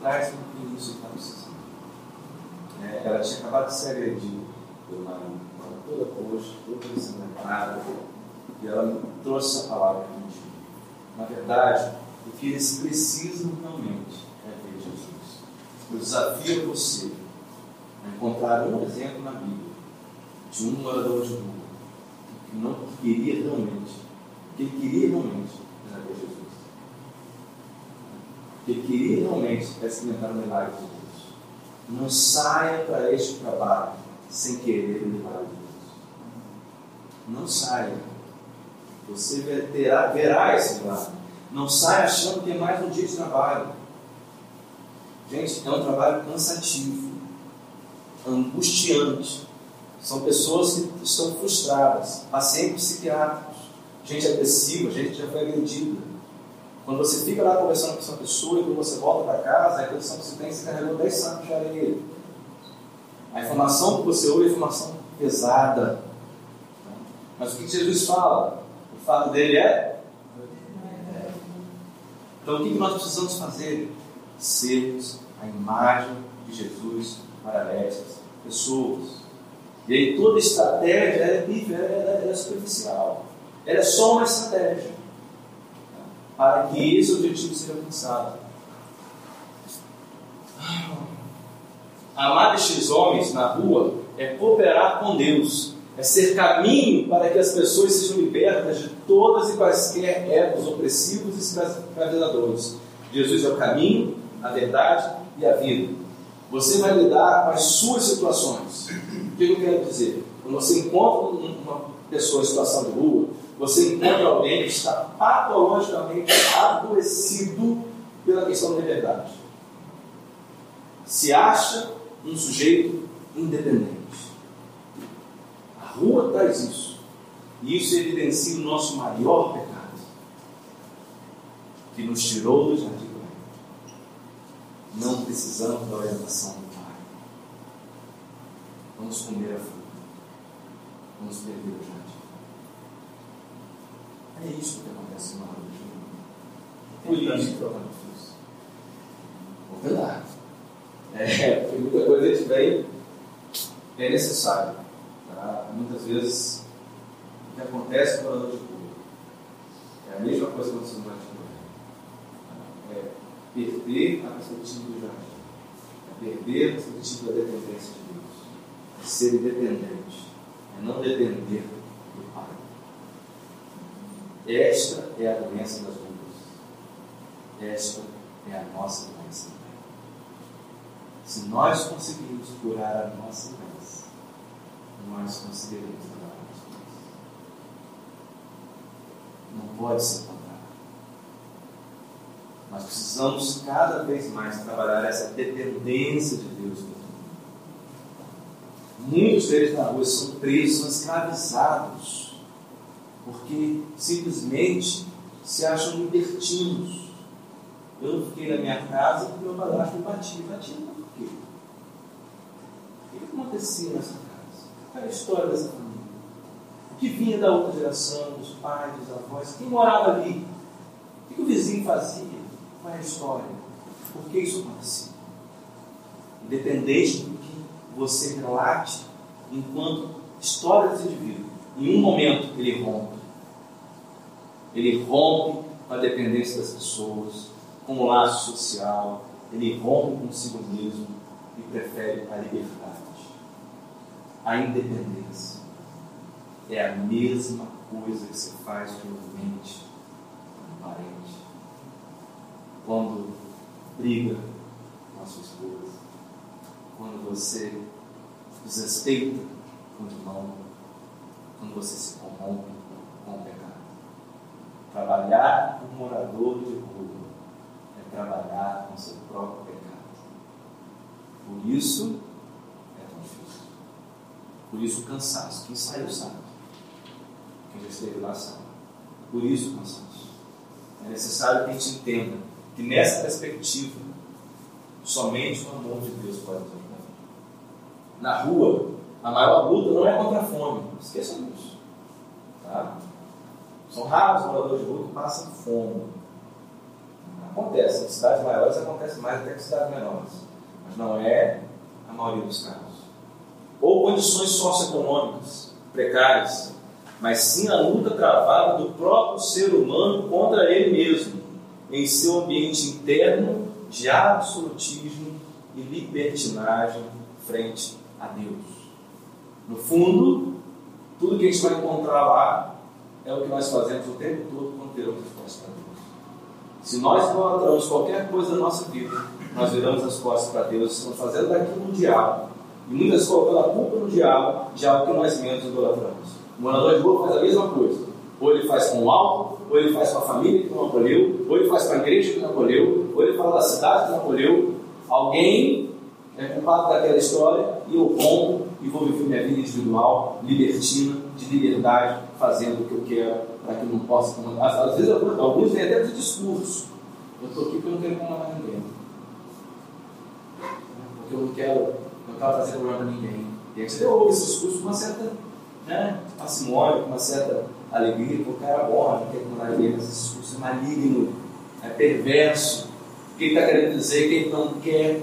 Traz o que isso está precisando. É, ela tinha acabado de ser agredida pelo marido toda coxa, toda ensanguentada, e ela trouxe essa palavra para gente. Na verdade, o que eles precisam realmente é ver Jesus. Eu desafio você a encontrar um exemplo na Bíblia de um morador de rua que não queria realmente, que ele queria realmente era ver Jesus. Que ele queria realmente experimentar o milagre de Deus. Não saia para este trabalho sem querer de Deus não saia. Você terá, verá esse milagre. Não saia achando que é mais um dia de trabalho. Gente, é um trabalho cansativo, angustiante. São pessoas que estão frustradas, pacientes psiquiátricos, gente agressiva, gente que já foi agredida. Quando você fica lá conversando com essa pessoa e quando você volta para casa, a impressão que você tem é você carregou 10 sacos de areia. A informação que você ouve é informação pesada, mas o que Jesus fala? O fato dele é? Então o que nós precisamos fazer? Sermos a imagem de Jesus para estas pessoas. E aí toda estratégia é, é, é superficial. Ela é só uma estratégia para que esse objetivo seja alcançado. Amar estes homens na rua é cooperar com Deus é ser caminho para que as pessoas sejam libertas de todas e quaisquer egos opressivos e escravizadores. Jesus é o caminho, a verdade e a vida. Você vai lidar com as suas situações. O que eu quero dizer? Quando você encontra uma pessoa em situação de rua, você encontra alguém que está patologicamente adoecido pela questão da liberdade. Se acha um sujeito independente rua traz isso. E isso evidencia o nosso maior pecado, que nos tirou do jardim do Não precisamos da orientação do Pai. Vamos comer a fruta. Vamos perder o jardim. É isso que acontece no lado do Por isso que. Vou lá. É, porque muita coisa gente vem, é necessário. Tá? Muitas vezes, o que acontece com a de cura é a mesma coisa que aconteceu no jardim É perder a perspectiva do jardim. É perder a perspectiva da dependência de Deus. É ser independente. Não depender do Pai. Esta é a doença das ruas. Esta é a nossa doença. Se nós conseguirmos curar a nossa doença, nós conseguiremos trabalhar com as coisas. Não pode ser contrário. Nós precisamos cada vez mais trabalhar essa dependência de Deus. Muitos deles na rua são presos, são escravizados, porque simplesmente se acham libertinos. Eu não fiquei na minha casa porque meu padrasto me batia. Batia por quê? O que acontecia nessa casa? Qual é a história dessa família? O que vinha da outra geração, dos pais, dos avós? Quem morava ali? O que o vizinho fazia? Qual é a história? Por que isso acontecia? Independente você relate enquanto história desse indivíduo, em um momento ele rompe. Ele rompe com a dependência das pessoas, com o laço social, ele rompe consigo mesmo e prefere a liberdade a independência. é a mesma coisa que você faz realmente com um parente. Quando briga com a sua esposa, quando você desrespeita o irmão, quando você se corrompe com o pecado. Trabalhar com morador de rua é trabalhar com seu próprio pecado. Por isso é tão difícil. Por isso o cansaço. Quem saiu sabe. Quem já esteve lá sabe. Por isso o cansaço. É necessário que a gente entenda que nessa perspectiva, somente o amor de Deus pode ajudar. Na rua, a maior luta não é contra a fome. Esqueçam disso. Tá? São raros os moradores de rua que passam fome. Acontece, em cidades maiores acontece mais até que em cidades menores. Mas não é a maioria dos casos. Ou condições socioeconômicas precárias, mas sim a luta travada do próprio ser humano contra ele mesmo, em seu ambiente interno de absolutismo e libertinagem frente a Deus. No fundo, tudo que a gente vai encontrar lá é o que nós fazemos o tempo todo quando viramos as costas para Deus. Se nós idolatramos qualquer coisa da nossa vida, nós viramos as costas para Deus, estamos fazendo daquilo um diabo. E muitas colocando a culpa no diabo de algo que nós menos idolatramos. O morador de rua faz a mesma coisa. Ou ele faz com o álcool, ou ele faz com a família que não acolheu, ou ele faz com a igreja que não acolheu, ou ele fala da cidade que não acolheu. Alguém é culpado daquela história e eu rompo e vou viver minha vida individual, libertina, de liberdade, fazendo o que eu quero, para que eu não possa comandar. Às vezes, alguns têm até de discurso. Eu estou aqui porque eu não quero comandar ninguém. Porque eu não quero, não quero trazer problema a ninguém. E aí você ouve esse discurso com uma certa né, parcimônia, com uma certa alegria, porque o cara é bom, não quer comandar ninguém, mas esse discurso é maligno, é perverso. O que ele está querendo dizer? Que ele não quer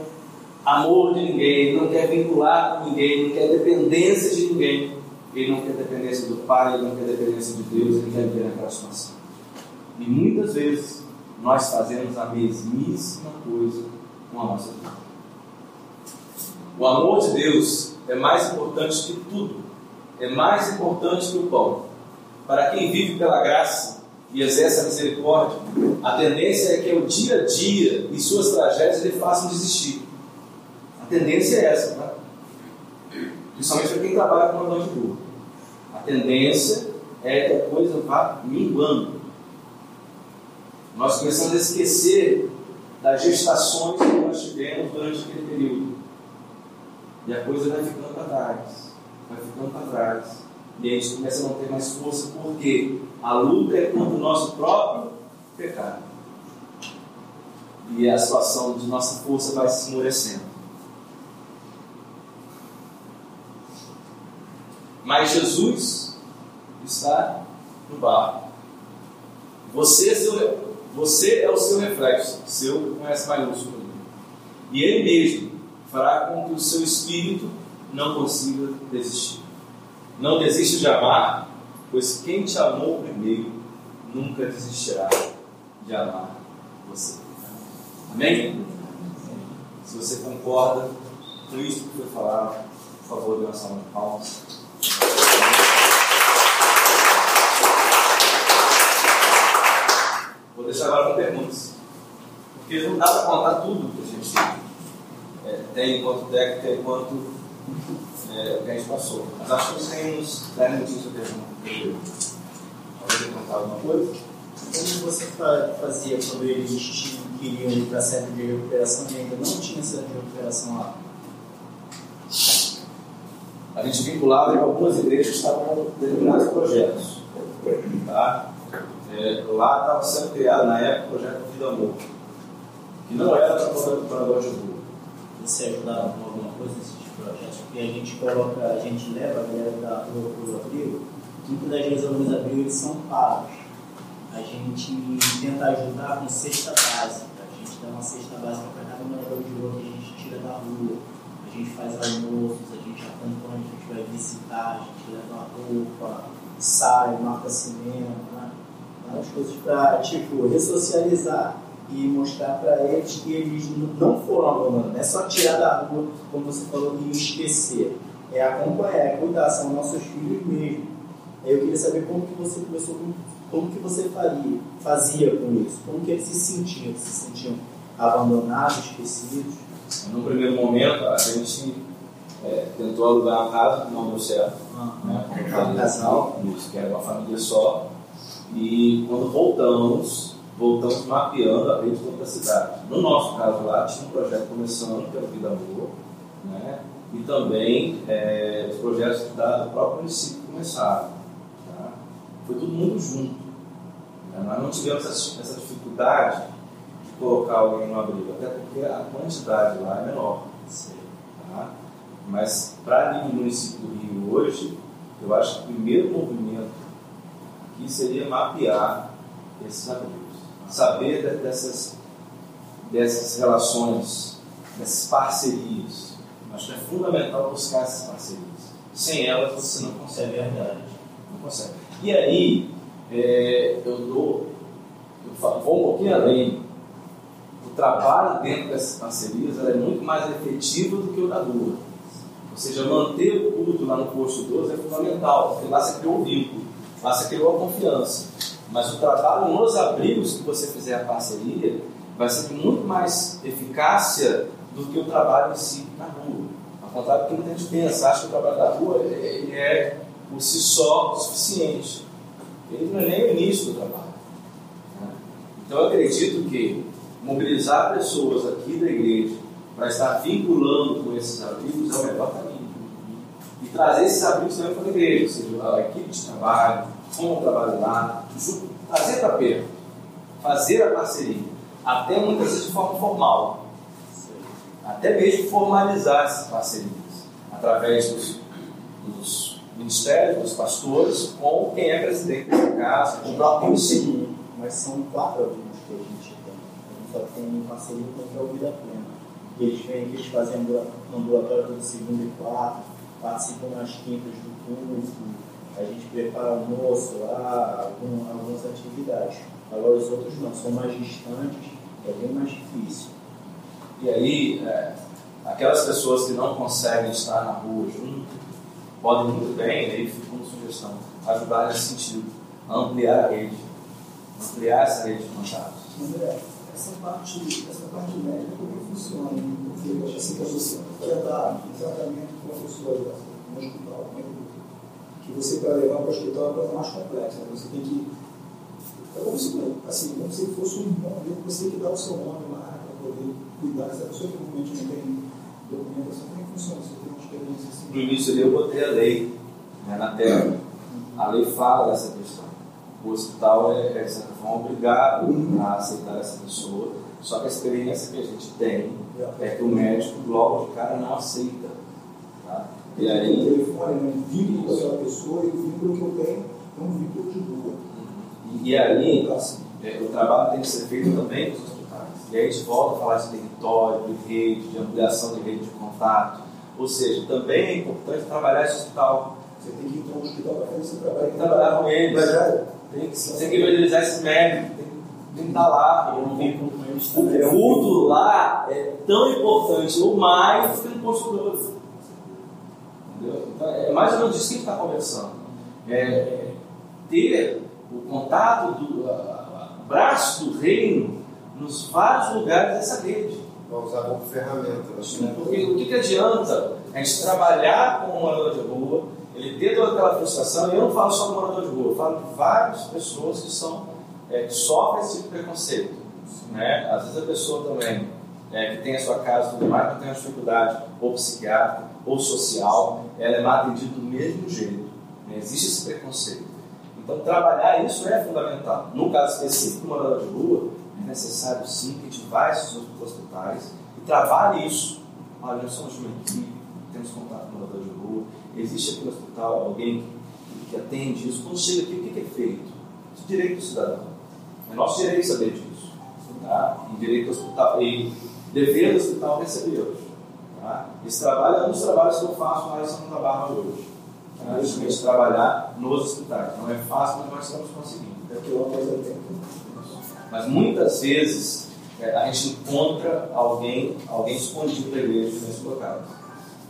amor de ninguém, ele não quer vincular com ninguém, ele não quer dependência de ninguém. Ele não quer dependência do Pai, ele não quer dependência de Deus, ele quer viver naquela situação. E muitas vezes nós fazemos a mesmíssima coisa com a nossa vida. O amor de Deus é mais importante que tudo, é mais importante que o pão. Para quem vive pela graça e exerce a misericórdia, a tendência é que o dia a dia e suas tragédias lhe façam desistir. A tendência é essa, tá? Principalmente para quem trabalha com uma de rua. A tendência é que a coisa vá minguando. Nós começamos a esquecer das gestações que nós tivemos durante aquele período. E a coisa vai ficando para trás. Vai ficando para trás. E a gente começa a não ter mais força, porque a luta é contra o nosso próprio pecado. E a situação de nossa força vai se esmorecendo. Mas Jesus está no barco. Você, é você é o seu reflexo, seu com S maiúsculo. E Ele mesmo fará com que o seu espírito não consiga desistir. Não desista de amar, pois quem te amou primeiro nunca desistirá de amar você. Amém? Se você concorda com isso que foi falado, por favor, dê uma salva de palmas. Vou deixar agora com perguntas. Porque não dá para contar tudo que a gente é, tem enquanto técnica, enquanto é, que a gente passou. Mas acho que tem uns 10 minutinhos de pergunta. Pode contar alguma coisa? Como você fazia quando eles queriam ir para a sede de recuperação e ainda não tinha sede de recuperação lá? A gente vinculava em algumas igrejas que estavam determinados projetos. Tá? É, lá estava sendo criado, na época, o projeto Vida Amor, que não era para morador de rua. Você ajudava com alguma coisa nesse tipo de? Porque a gente coloca, a gente leva a galera da rua para o abrigo, muitas das vezes alguns abrigos são pagos. A gente tenta ajudar com cesta básica. A gente dá uma cesta básica para cada morador de rua que a gente tira da rua. A gente faz almoços, a gente quando a gente vai visitar, a gente leva roupa, sai, marca cinema, né? várias coisas para tipo, ressocializar e mostrar para eles que eles não foram abandonados. Não é só tirar da rua, como você falou, e esquecer. É acompanhar, é cuidar, são nossos filhos mesmo. Eu queria saber como que você começou, como que você faria, fazia com isso, como que eles se sentiam, se sentiam abandonados, esquecidos. No primeiro momento, a gente é, tentou alugar uma casa não deu certo, Ah, né? um Uma casal. isso, que era uma família só. E quando voltamos, voltamos mapeando a rede toda a cidade. No nosso caso lá, tinha um projeto começando, que era o Vida Boa, né? e também é, os projetos da, do próprio município começaram. Tá? Foi tudo muito junto. né? Nós não tivemos essa, essa dificuldade de colocar alguém no abrigo, até porque a quantidade lá é menor. Tá? Mas para nível do município do Rio hoje, eu acho que o primeiro movimento aqui seria mapear esses abrigos. Saber de- dessas, dessas relações, dessas parcerias. Acho que é fundamental buscar essas parcerias. Sem elas você não Isso é consegue. verdade. Não consegue. E aí, é, eu dou, eu fa- vou um pouquinho além. O trabalho dentro dessas parcerias é muito mais efetivo do que o da rua. Ou seja, manter o culto lá no posto 12 é fundamental, porque lá você criou o vínculo, lá você criou a confiança. Mas o trabalho nos abrigos que você fizer a parceria vai ser muito mais eficácia do que o trabalho em si na rua. Ao contrário do que muita gente pensa, acha que o trabalho da rua ele é por si só o suficiente. Ele não é nem o início do trabalho. né? Então eu acredito que mobilizar pessoas aqui da igreja para estar vinculando com esses abrigos é o melhor caminho. E trazer esses abrigos também para a igreja, ou seja, a equipe de trabalho, como trabalho lá, trazer para perto, fazer a parceria, até muitas vezes de forma formal, até mesmo formalizar essas parcerias, através dos, dos ministérios, dos pastores, com quem é presidente da casa, com o próprio município. Sim, mas são quatro alunos que a gente tem. A gente só tem parceria com o Vida Plena. Eles vêm aqui, eles fazem ambula- ambulatório todo segundo e quarto, participam nas quintas do culto, a gente prepara almoço lá, algum, algumas atividades. Agora os outros não, são mais distantes, é bem mais difícil. E aí, é, aquelas pessoas que não conseguem estar na rua junto, podem muito bem, aí fica como sugestão, ajudar nesse sentido, a ampliar a rede, ampliar essa rede de contatos. André, essa parte, essa parte médica como que funciona? Porque eu acho assim que a você quer dar tratamento uma pessoa no hospital, né? que você para levar para o hospital é uma coisa mais complexa. né? Você tem que. É como se, assim, como se fosse um né? você tem que dar o seu nome lá para poder cuidar dessa pessoa que realmente não tem documentação. Que funciona? Você tem uma experiência assim? No início ali eu botei a lei né, na tela. A lei fala dessa questão. O hospital é, é de certa forma, obrigado a aceitar essa pessoa, só que a experiência que a gente tem é que o médico logo de cara não aceita. Tá? E o aí, telefone, né? um vínculo com aquela pessoa e o vínculo que eu tenho é um vínculo de rua. e, e aí Então, assim, É, o trabalho tem que ser feito também nos hospitais. E aí a gente volta a falar de território, de rede, de ampliação de rede de contato. Ou seja, também é importante trabalhar esse hospital. você tem que ir para o hospital para fazer esse trabalho. Tem que trabalhar com eles. Tem que, tem que evangelizar esse médico, tem, tem que estar lá. Eu com eles O culto lá é tão importante ou mais do que posto 12. Entendeu? Então, é mais ou menos isso que a gente está conversando. É, ter o contato, do a- a- o braço do reino nos vários lugares dessa rede. Vamos usar como ferramenta. né? Porque o que, que adianta a gente trabalhar com um morador de rua, ele ter toda aquela frustração, e eu não falo só do morador de rua, eu falo de várias pessoas que, são, é, que sofrem esse tipo de preconceito. Né? Às vezes a pessoa também, é, que tem a sua casa tudo mais, não tem uma dificuldade ou psiquiátrica ou social, ela é atendida do mesmo jeito. né? Existe esse preconceito. Então, trabalhar isso é fundamental. No caso específico do morador de rua, é necessário sim que a gente vá esses hospitais e trabalhe isso. Olha, nós somos uma equipe, temos contato com o morador de rua, existe aqui no hospital alguém que, que atende isso. Quando chega aqui, o que, que é feito? Isso é direito do cidadão. É nosso direito saber disso. Tá? E direito hospital, e dever do hospital recebê-los. Tá? Esse trabalho é um dos trabalhos que eu faço lá em São Trabalho hoje. Tá? Justamente trabalhar nos hospitais. Não é fácil, mas nós estamos conseguindo. É a tempo. Mas muitas vezes é, a gente encontra alguém, alguém escondido da igreja nesse local.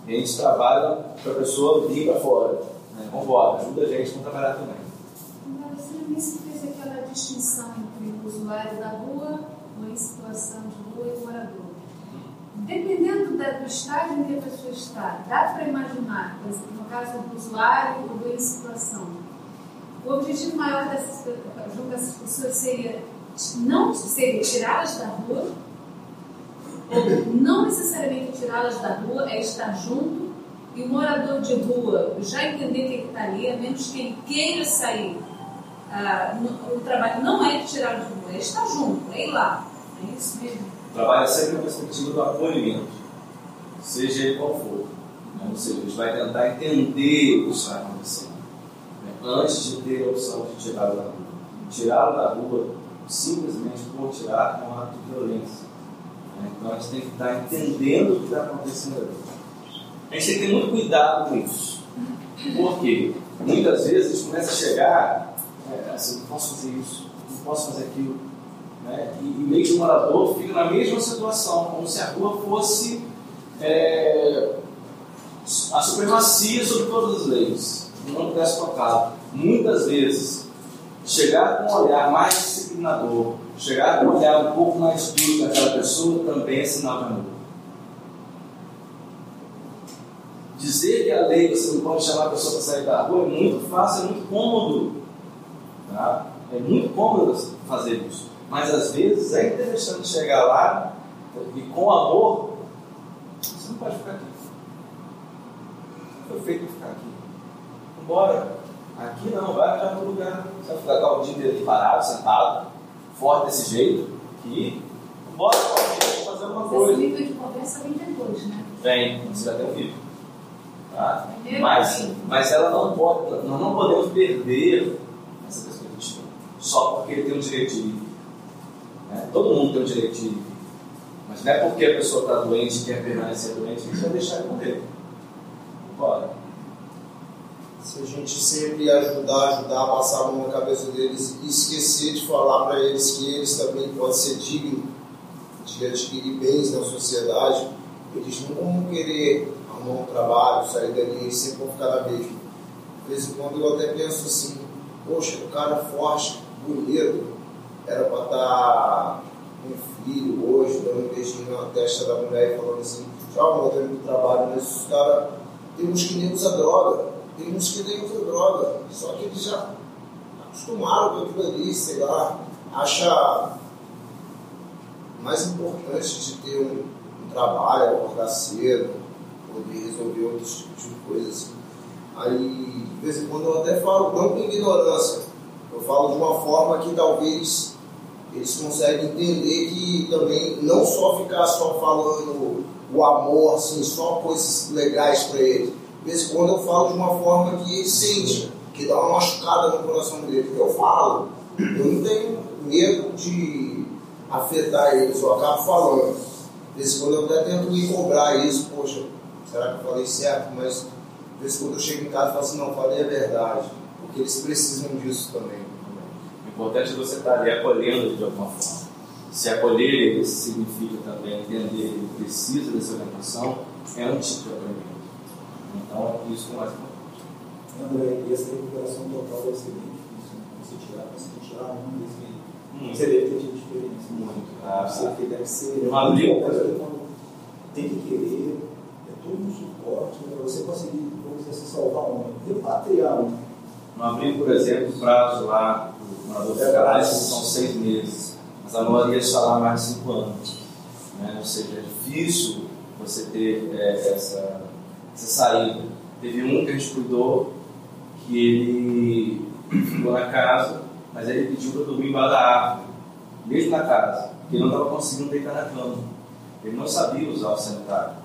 E a gente trabalha para a pessoa vir para fora. Né? Vamos embora, ajuda a gente a trabalhar também. Agora, você fez aquela distinção entre o usuário da rua, ou em situação de rua, e morador. Dependendo da, do estágio em que a pessoa está, dá para imaginar, no caso do usuário ou em situação, o objetivo maior dessas, junto dessas pessoas seria não seria tirá-las da rua, ou não necessariamente tirá-las da rua, é estar junto, e o morador de rua já entender que ele está ali, a menos que ele queira sair. Ah, no, o trabalho não é de tirá-lo de rua, é estar junto, é ir lá. É isso mesmo. É sempre na perspectiva do acolhimento, seja ele qual for. Né? Ou seja, a gente vai tentar entender o que está acontecendo, né? antes de ter a opção de tirá-lo da rua. Tirá-lo da rua simplesmente por tirar é um ato de violência. Né? Então a gente tem que estar entendendo o que está acontecendo ali. A gente tem que ter muito cuidado com isso. Por quê? Muitas vezes a gente começa a chegar, é, assim, não posso fazer isso, não posso fazer aquilo. Né? E, e meio que o morador fica na mesma situação, como se a rua fosse é, a supremacia sobre todas as leis, não pudesse tocar. Muitas vezes, chegar com um olhar mais disciplinador, chegar com um olhar um pouco mais duro daquela pessoa também é sinal de amor. Dizer que a lei você não pode chamar a pessoa para sair da rua é muito fácil, é muito cômodo. Tá? É muito cômodo fazer isso. Mas às vezes é interessante chegar lá e com amor, você não pode ficar aqui. Foi feito para ficar aqui. Embora. Aqui não, vai arranjar outro lugar. Você vai ficar o dia inteiro parado, sentado, forte desse jeito, que bora fazer alguma coisa. Esse livro de conversa vem depois, né? Vem, você já tem um livro. Tá? Mas, mas ela não pode, nós não podemos perder essa perspectiva só porque ele tem um direito de. Né? Todo mundo tem um direito de ir. Mas não é porque a pessoa está doente e quer permanecer doente que vai deixar ele morrer. Bora. Se a gente sempre ajudar, ajudar a passar a mão na cabeça deles e esquecer de falar para eles que eles também podem ser dignos de adquirir bens na sociedade, eles não vão querer arrumar um trabalho, sair dali e sempre vão na. De vez em quando eu até penso assim, poxa, o cara forte, bonito, era para estar com um filho hoje, dando um beijinho na testa da mulher e falando assim, tchau, tô indo pro trabalho, mas os caras, tem uns que nem usam droga, tem uns que nem usam droga, só que eles já acostumaram com aquilo ali, sei lá, acha mais importante de ter um, um trabalho, acordar cedo, poder resolver outros tipos de coisas. Aí, de vez em quando eu até falo, não com ignorância, eu falo de uma forma que talvez eles conseguem entender que também não só ficar só falando o amor, assim, só coisas legais para eles. Em quando eu falo de uma forma que eles sentem, que dá uma machucada no coração deles. Eu falo, eu não tenho medo de afetar eles, eu acabo falando. De vez em quando eu até tento me cobrar isso, poxa, será que eu falei certo? Mas de vez em quando eu chego em casa e falo assim, não, falei a verdade, porque eles precisam disso também. O importante é você estar ali acolhendo de alguma forma. Se acolher ele significa também entender que ele precisa dessa orientação, é um tipo de acolhimento. Então, isso é mais importante. André, e essa recuperação total deve ser bem difícil. né? Você tirar, você tirar um desse Hum. Você deve ter tido experiência. Muito. Você que deve ser. Tem que querer, é todo um suporte para você conseguir, vamos dizer assim, salvar um, repatriar um. No abrigo, por exemplo, o prazo lá, o morador fica lá, são seis meses, mas a maioria está lá mais de cinco anos. Né? Ou seja, é difícil você ter é, essa, essa saída. Teve um que a gente cuidou, que ele ficou na casa, mas ele pediu para dormir embaixo da árvore, mesmo na casa, porque ele não estava conseguindo deitar na cama. Ele não sabia usar o sanitário.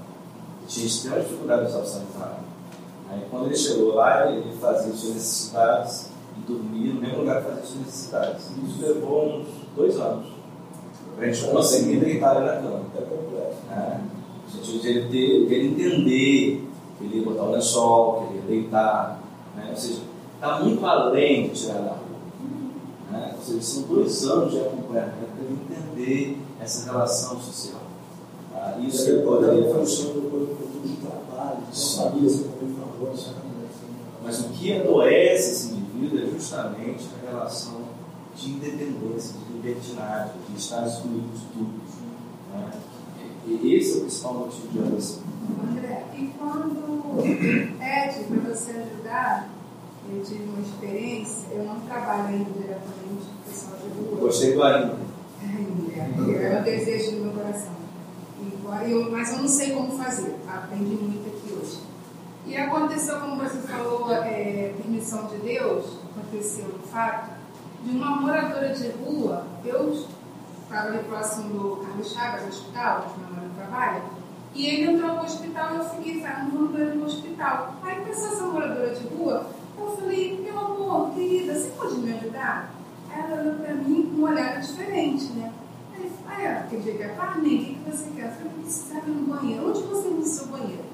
Ele tinha extrema dificuldade de usar o sanitário. Aí quando ele chegou lá, ele fazia suas necessidades e dormia no mesmo lugar que fazia suas necessidades. Isso levou uns dois anos. Para a gente conseguir deitar ele na cama. É complexo. Né? No sentido de ele, ter, de ele entender que ele ia botar o lençol, que ele ia deitar. Né? Ou seja, está muito além de tirar da rua. Né? Ou seja, são dois anos de acompanhamento para ele entender essa relação social. Tá? Isso que ele é poderia fazer. função do corpo de trabalho, de família, você também falou, essa Mas o que adoece esse indivíduo é justamente a relação de independência, de libertinagem, de estar excluído de tudo. Né? E esse é o principal motivo de adoecimento. André, e quando pede para você ajudar, eu tive uma experiência, eu não trabalho ainda diretamente com o pessoal de rua. Gostei do ainda. Ainda, é o desejo do meu coração. E, eu, mas eu não sei como fazer, aprendi muito aqui. E aconteceu, como você falou, é, permissão de Deus, aconteceu o fato de uma moradora de rua, eu estava ali próximo do Carlos Chagas, hospital, onde meu marido trabalha, e ele entrou no hospital e eu fiquei falando, vamos ver no hospital. Aí pensou essa moradora de rua, eu falei, meu amor, querida, você pode me ajudar? Ela olhou para mim com um olhar diferente, né? Aí, ah, é, aquele dia que é Carmen, o que, você quer? Eu falei, precisava ir no banheiro. Onde você usa o seu banheiro?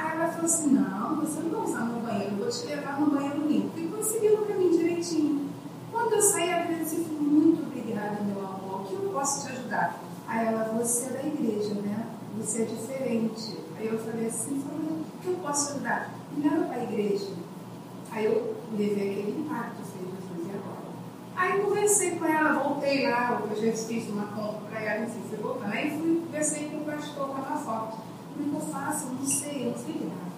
Aí ela falou assim, não, você não vai usar no banheiro, eu vou te levar no banheiro limpo. E conseguiu para mim direitinho. Quando eu saí, ela disse, muito obrigada, meu amor, o que eu posso te ajudar? Aí ela, você é da igreja, né? Você é diferente. Aí eu falei assim, o que eu posso ajudar? Leva para a igreja. Aí eu levei aquele impacto, falei, Jesus, e agora? Aí conversei com ela, voltei lá, eu já fiz uma compra para ela, enfim, fui voltando. Aí fui, conversei com o pastor na foto. Que eu faço? Eu não sei, eu não sei nada.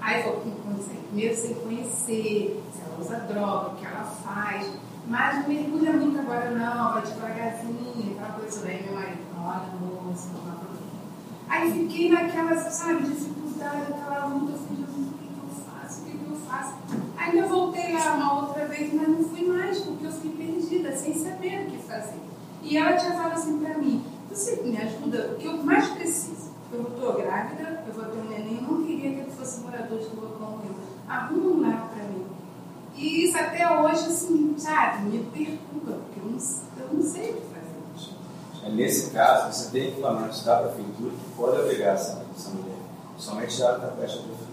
Aí eu comecei primeiro sem conhecer, se ela usa droga, o que ela faz. Mas não mergulha muito agora não, vai devagarzinho, aquela coisa. Aí meu marido, olha, moça, não dá problema. Aí fiquei naquela, sabe, dificuldade, aquela luta, eu falei, o que, que eu faço? O que, que eu faço? Aí eu voltei lá uma outra vez, mas não fui mais, porque eu fiquei perdida, sem saber o que fazer. E ela tinha falado assim para mim, você me ajuda, o que eu mais preciso. Eu estou grávida, eu vou ter um neném, não queria que ele fosse morador de rua como eu. Arruma um lar para mim. E isso até hoje, assim, sabe, me perturba, porque eu não, eu não sei o que fazer. É, nesse caso, você tem equipamentos da prefeitura que podem obrigar essa, essa mulher. Somente a da prefeitura.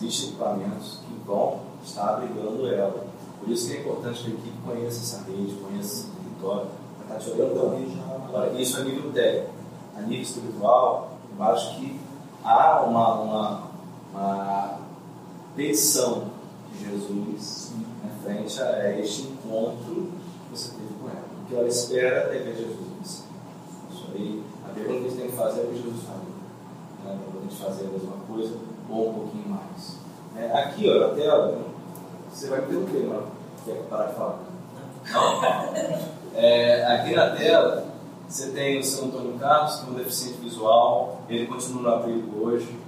Existem equipamentos que vão estar abrigando ela. Por isso que é importante que a equipe conheça essa rede, conheça esse território, para estar te orientando. Agora, isso é nível técnico. A nível espiritual, eu acho que há uma, uma, uma petição de Jesus na frente a este encontro que você teve com ela. O que ela espera é ver Jesus. Isso aí, a pergunta que a gente tem que fazer é o que Jesus falou. Né? Para a gente fazer a mesma coisa ou um pouquinho mais. É, aqui, ó, na tela, você vai interromper, não? Quer parar de falar? Não? É, aqui na tela, você tem o seu Antônio Carlos, que é um deficiente visual, ele continua no abrigo hoje.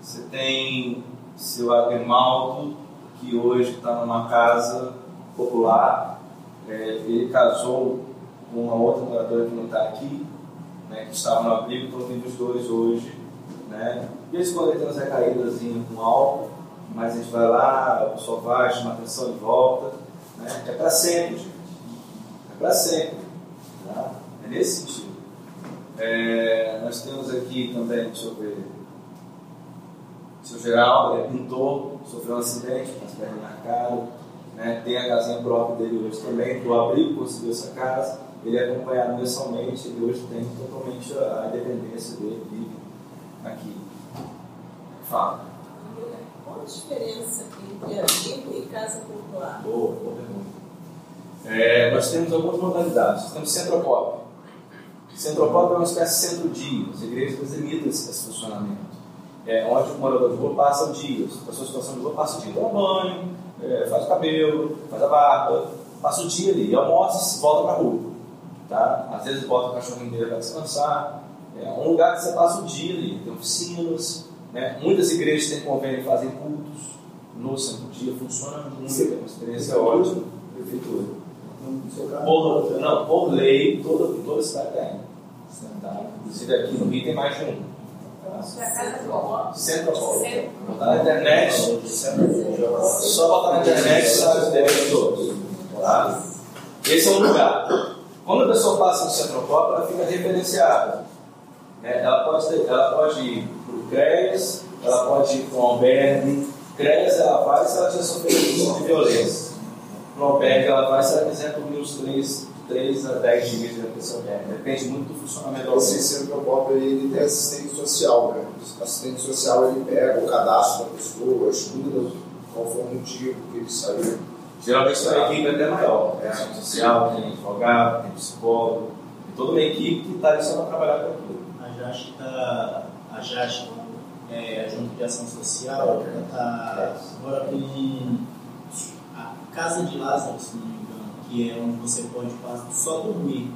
Você tem seu Agrimaldo, que hoje está numa casa popular. É, ele casou com uma outra moradora que não está aqui, né, que estava no abrigo, estão vindo os dois hoje. Né? E eles podem ter umas recaídas com álcool, mas a gente vai lá, o pessoal vai, chama atenção e volta. Né? É para sempre, gente. É para sempre. Tá? É nesse sentido. É, nós temos aqui também, deixa eu ver. O seu Geraldo é pintor, sofreu um acidente, com as pernas marcadas, né? tem a casinha própria dele hoje também, do abrigo conseguiu essa casa, ele é acompanhado mensalmente, ele hoje tem totalmente a independência dele, vive aqui. Fala. Qual a diferença entre abrigo e casa popular? Boa, boa pergunta. É, nós temos algumas modalidades. Temos Centropop. Centropop é uma espécie de centro-dia. As igrejas imitam esse, esse funcionamento é, onde o morador de rua passa o dia, a pessoa em situação de rua passa o dia, toma banho, é, faz o cabelo, faz a barba, passa o dia ali, almoça e volta para a rua. Tá? Às vezes bota o cachorrinho dele para descansar. É um lugar que você passa o dia ali, tem oficinas. Né? Muitas igrejas têm convênio e fazem cultos no centro dia, funciona muito, é uma experiência ótima. Prefeitura. Por, não, por lei, toda, toda cidade tem. Tá? Inclusive aqui no Rio tem mais de um. Centro Botar na internet. Só botar na internet sabe os ideias todos. Tá? Esse é um lugar. Quando a pessoa passa no Centropop, ela fica referenciada. É, ela, pode ela pode ir para o CRES, ela pode ir para o albergue. CRES ela vai se ela já sofreu de violência. No albergue ela vai se ela quiser dormir os três 3 a 10 dias de atenção médica. Depende muito do funcionamento do Esse centro pop ele tem assistente social, né? O assistente social ele pega o cadastro da pessoa, estuda qual foi o motivo que ele saiu. Geralmente é uma equipe até maior. Tem ação social, tem advogado, tem psicólogo, tem toda uma equipe que está ali só para trabalhar com aquilo. A JASC está. A JASC, é, a Junta de Ação Social, ela está agora com a Casa de Lázaro, se não me engano, que é onde você pode passar, só dormir.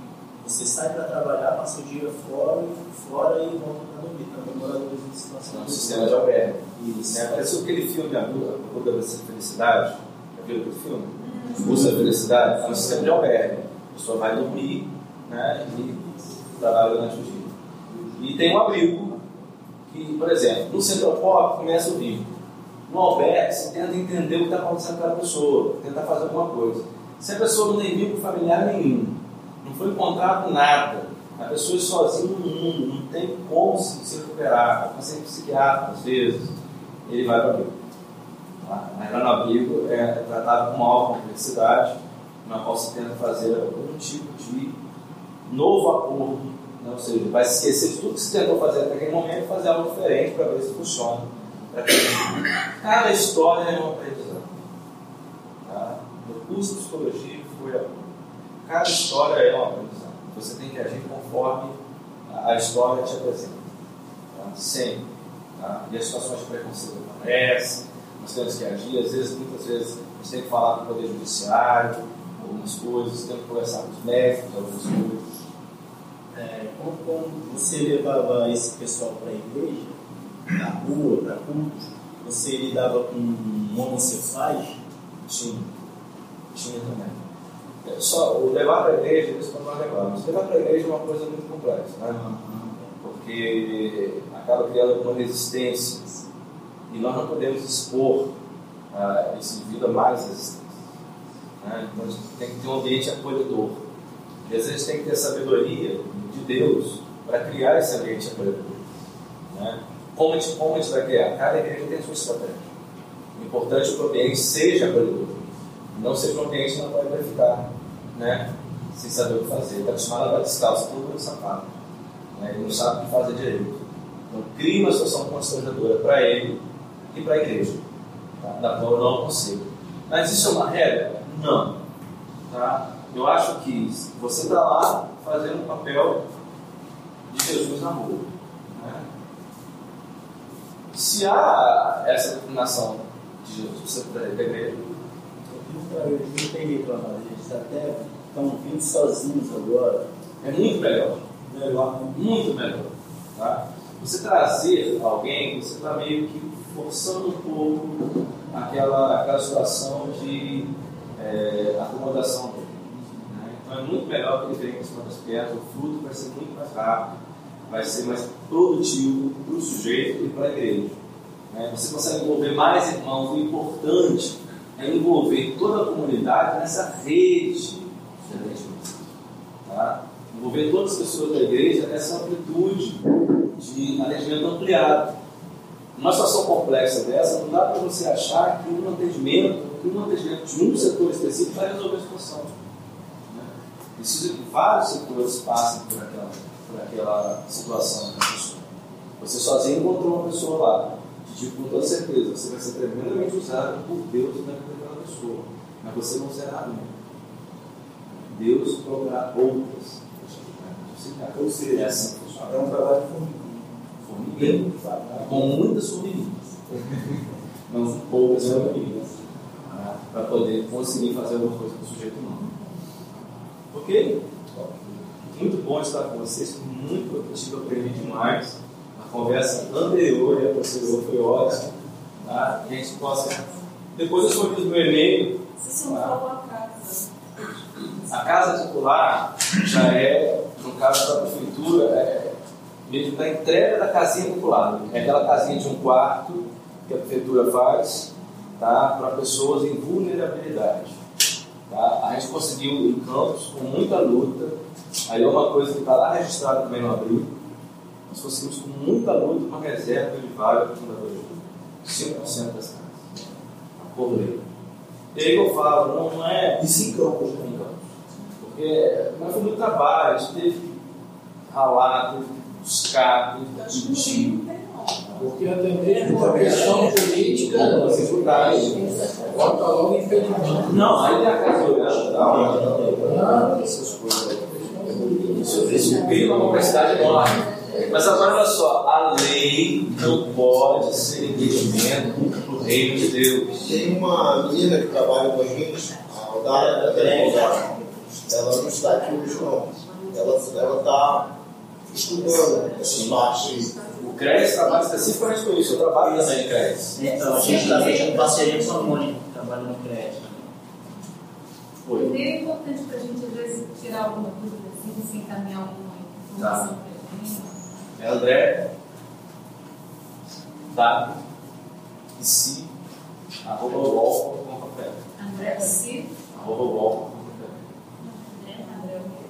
Você sai para trabalhar, passa o dia fora, fora e volta para dormir. Também moradores em situação É um de sistema de albergue. Isso. Né? Pareceu aquele filme A Busca da Felicidade. Já viu aquele filme? Busca da Felicidade. É um sistema de albergue. A pessoa vai dormir né, e trabalha durante o dia. E tem um abrigo que, por exemplo, no Central Pop começa o vínculo. No albergue, você tenta entender o que está acontecendo com aquela pessoa, tentar fazer alguma coisa. Se a pessoa não tem vínculo familiar nenhum, não foi encontrado nada, a pessoa é sozinha no mundo, não tem como se, recuperar, vai paciente psiquiatra, às vezes, ele vai para o abrigo. Tá? Mas lá no abrigo é tratado com maior complexidade, na qual se tenta fazer algum tipo de novo acordo, né? ou seja, vai se esquecer de tudo que se tentou fazer até aquele momento e fazer algo diferente para ver se funciona. Cada história é um aprendizado. Curso de psicologia foi a Cada história é uma aprendizado. Você tem que agir conforme a história te apresenta. Tá? Sempre. Tá? E as situações de preconceito aparecem, nós temos que agir. Às vezes, muitas vezes, a gente tem que falar com o Poder Judiciário, algumas coisas, tem que conversar com os médicos, algumas coisas. É, como, como você levava esse pessoal para a igreja, na rua, para cultos, você lidava com homossexuais? Tinha. Tinha também. É, Só o levar para a igreja, isso quando nós levamos. Levar para a igreja é uma coisa muito complexa, né? porque acaba criando alguma resistência e nós não podemos expor ah, esse indivíduo a mais resistência. Né? Então tem que ter um ambiente acolhedor. E às vezes tem que ter sabedoria de Deus para criar esse ambiente acolhedor. Né? Como, a gente, como a gente vai criar? Cada igreja tem a sua estratégia. O importante é que o ambiente seja acolhedor. Não na qual ele vai ficar né? sem saber o que fazer. Está acostumado a andar descalço, todo mundo sapato né? ele não sabe o que fazer direito. Então, cria uma situação constrangedora para ele e para a igreja, tá? da qual eu não consigo. Mas isso é uma regra? Não. Tá? Eu acho que você está lá fazendo o papel de Jesus na rua. Né? Se há essa determinação de Jesus, você da igreja, não tem reclamado, eles até estão vindo sozinhos agora. é muito melhor. Melhor, muito melhor. Tá? Você trazer alguém, você está meio que forçando um pouco aquela, aquela situação de é, acomodação dele. né? Então é muito melhor que ele venha com cima das pernas, o fruto vai ser muito mais rápido, vai ser mais produtivo para o sujeito e para a igreja. né? Você consegue envolver mais irmãos, o importante é envolver toda a comunidade nessa rede de atendimento. Tá? envolver todas as pessoas da igreja nessa amplitude de atendimento ampliado. Numa situação complexa dessa, não dá para você achar que um atendimento, que um atendimento de um setor específico vai resolver a situação. Né? Precisa que vários setores passem por aquela, por aquela situação da pessoa. Você sozinho encontrou uma pessoa lá, te digo com toda certeza, você vai ser tremendamente usado por Deus na vida daquela pessoa, mas você não será nunca. Deus procurar outras. Ou seja, É assim é um trabalho formiguinho. Formiguinha, com muitas formiguinhas. Não poucas formiguinhas. Para poder conseguir fazer alguma coisa com o sujeito humano. Ok? Muito bom estar com vocês, muito produtivo, aprendi demais. Conversa anterior e a posterior foi ótima. Tá? Que a gente possa. Depois eu sorriso no e-mail. Se não falou a casa. A casa titular já é, no caso da prefeitura, é mesmo da entrega da casinha popular. É aquela casinha de um quarto que a prefeitura faz tá, para pessoas em vulnerabilidade. Tá? A gente conseguiu em Campos, com muita luta, aí é uma coisa que está lá registrada também no abril, nós conseguimos com muita luta uma reserva de vaga para fundador de 5% das casas. Por lei. E aí eu falo, não é E se campos, né? Porque mas foi muito trabalho, a gente teve que ralar, teve que buscar, teve que discutir. Não não. Porque até mesmo a questão política, bota logo impedimento. Não, aí tem a casa do Ah, Isso isso veio uma complexidade enorme. Mas agora olha só, a lei não pode ser impedimento do reino de Deus. Tem uma menina que trabalha com a gente, a Aldara, ela é advogada. Ela não está aqui hoje não. Ela está estudando essas partes. O CRES trabalha especificamente com isso, eu trabalho também em CRES. Então, a gente está fechando parceria com a Mônica, que trabalha no crédito. Foi. É importante para a gente, às vezes, tirar alguma dúvida, assim, se encaminhar alguma informação para a gente. É André, W, e si, arroba wall.com.br. André Si, Arroba wall.com.br. né? André o quê?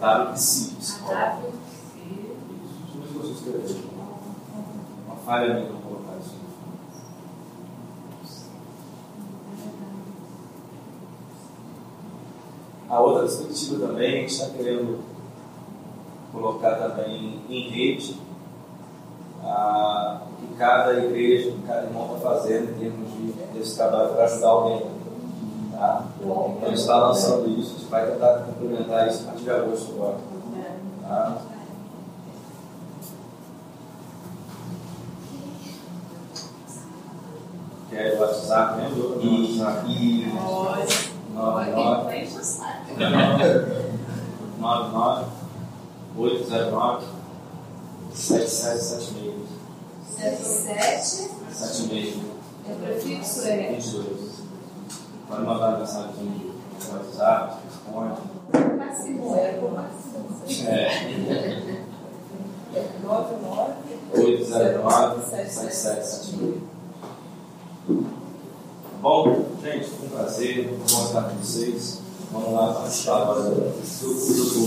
W si. A W, Isso, deixa eu ver se eu. Uma falha minha não colocar isso. A outra perspectiva também, a gente está querendo colocar também em rede ah, o que cada igreja, que cada irmão está fazendo em termos de, desse trabalho para ajudar alguém. Tá? Então a gente está lançando isso, a gente vai tentar complementar isso a partir de agosto agora. Tá? Que é o WhatsApp, lembra? E, WhatsApp. e 99 Vai encher o saco. 99 809 7776 77, 76 é prefixo, é 22 Pode mandar mensagem no WhatsApp, responde. máximo, é por máximo. É, 99 809 7776 Bom, gente, foi um prazer, bom estar com vocês. Vamos lá participar agora do do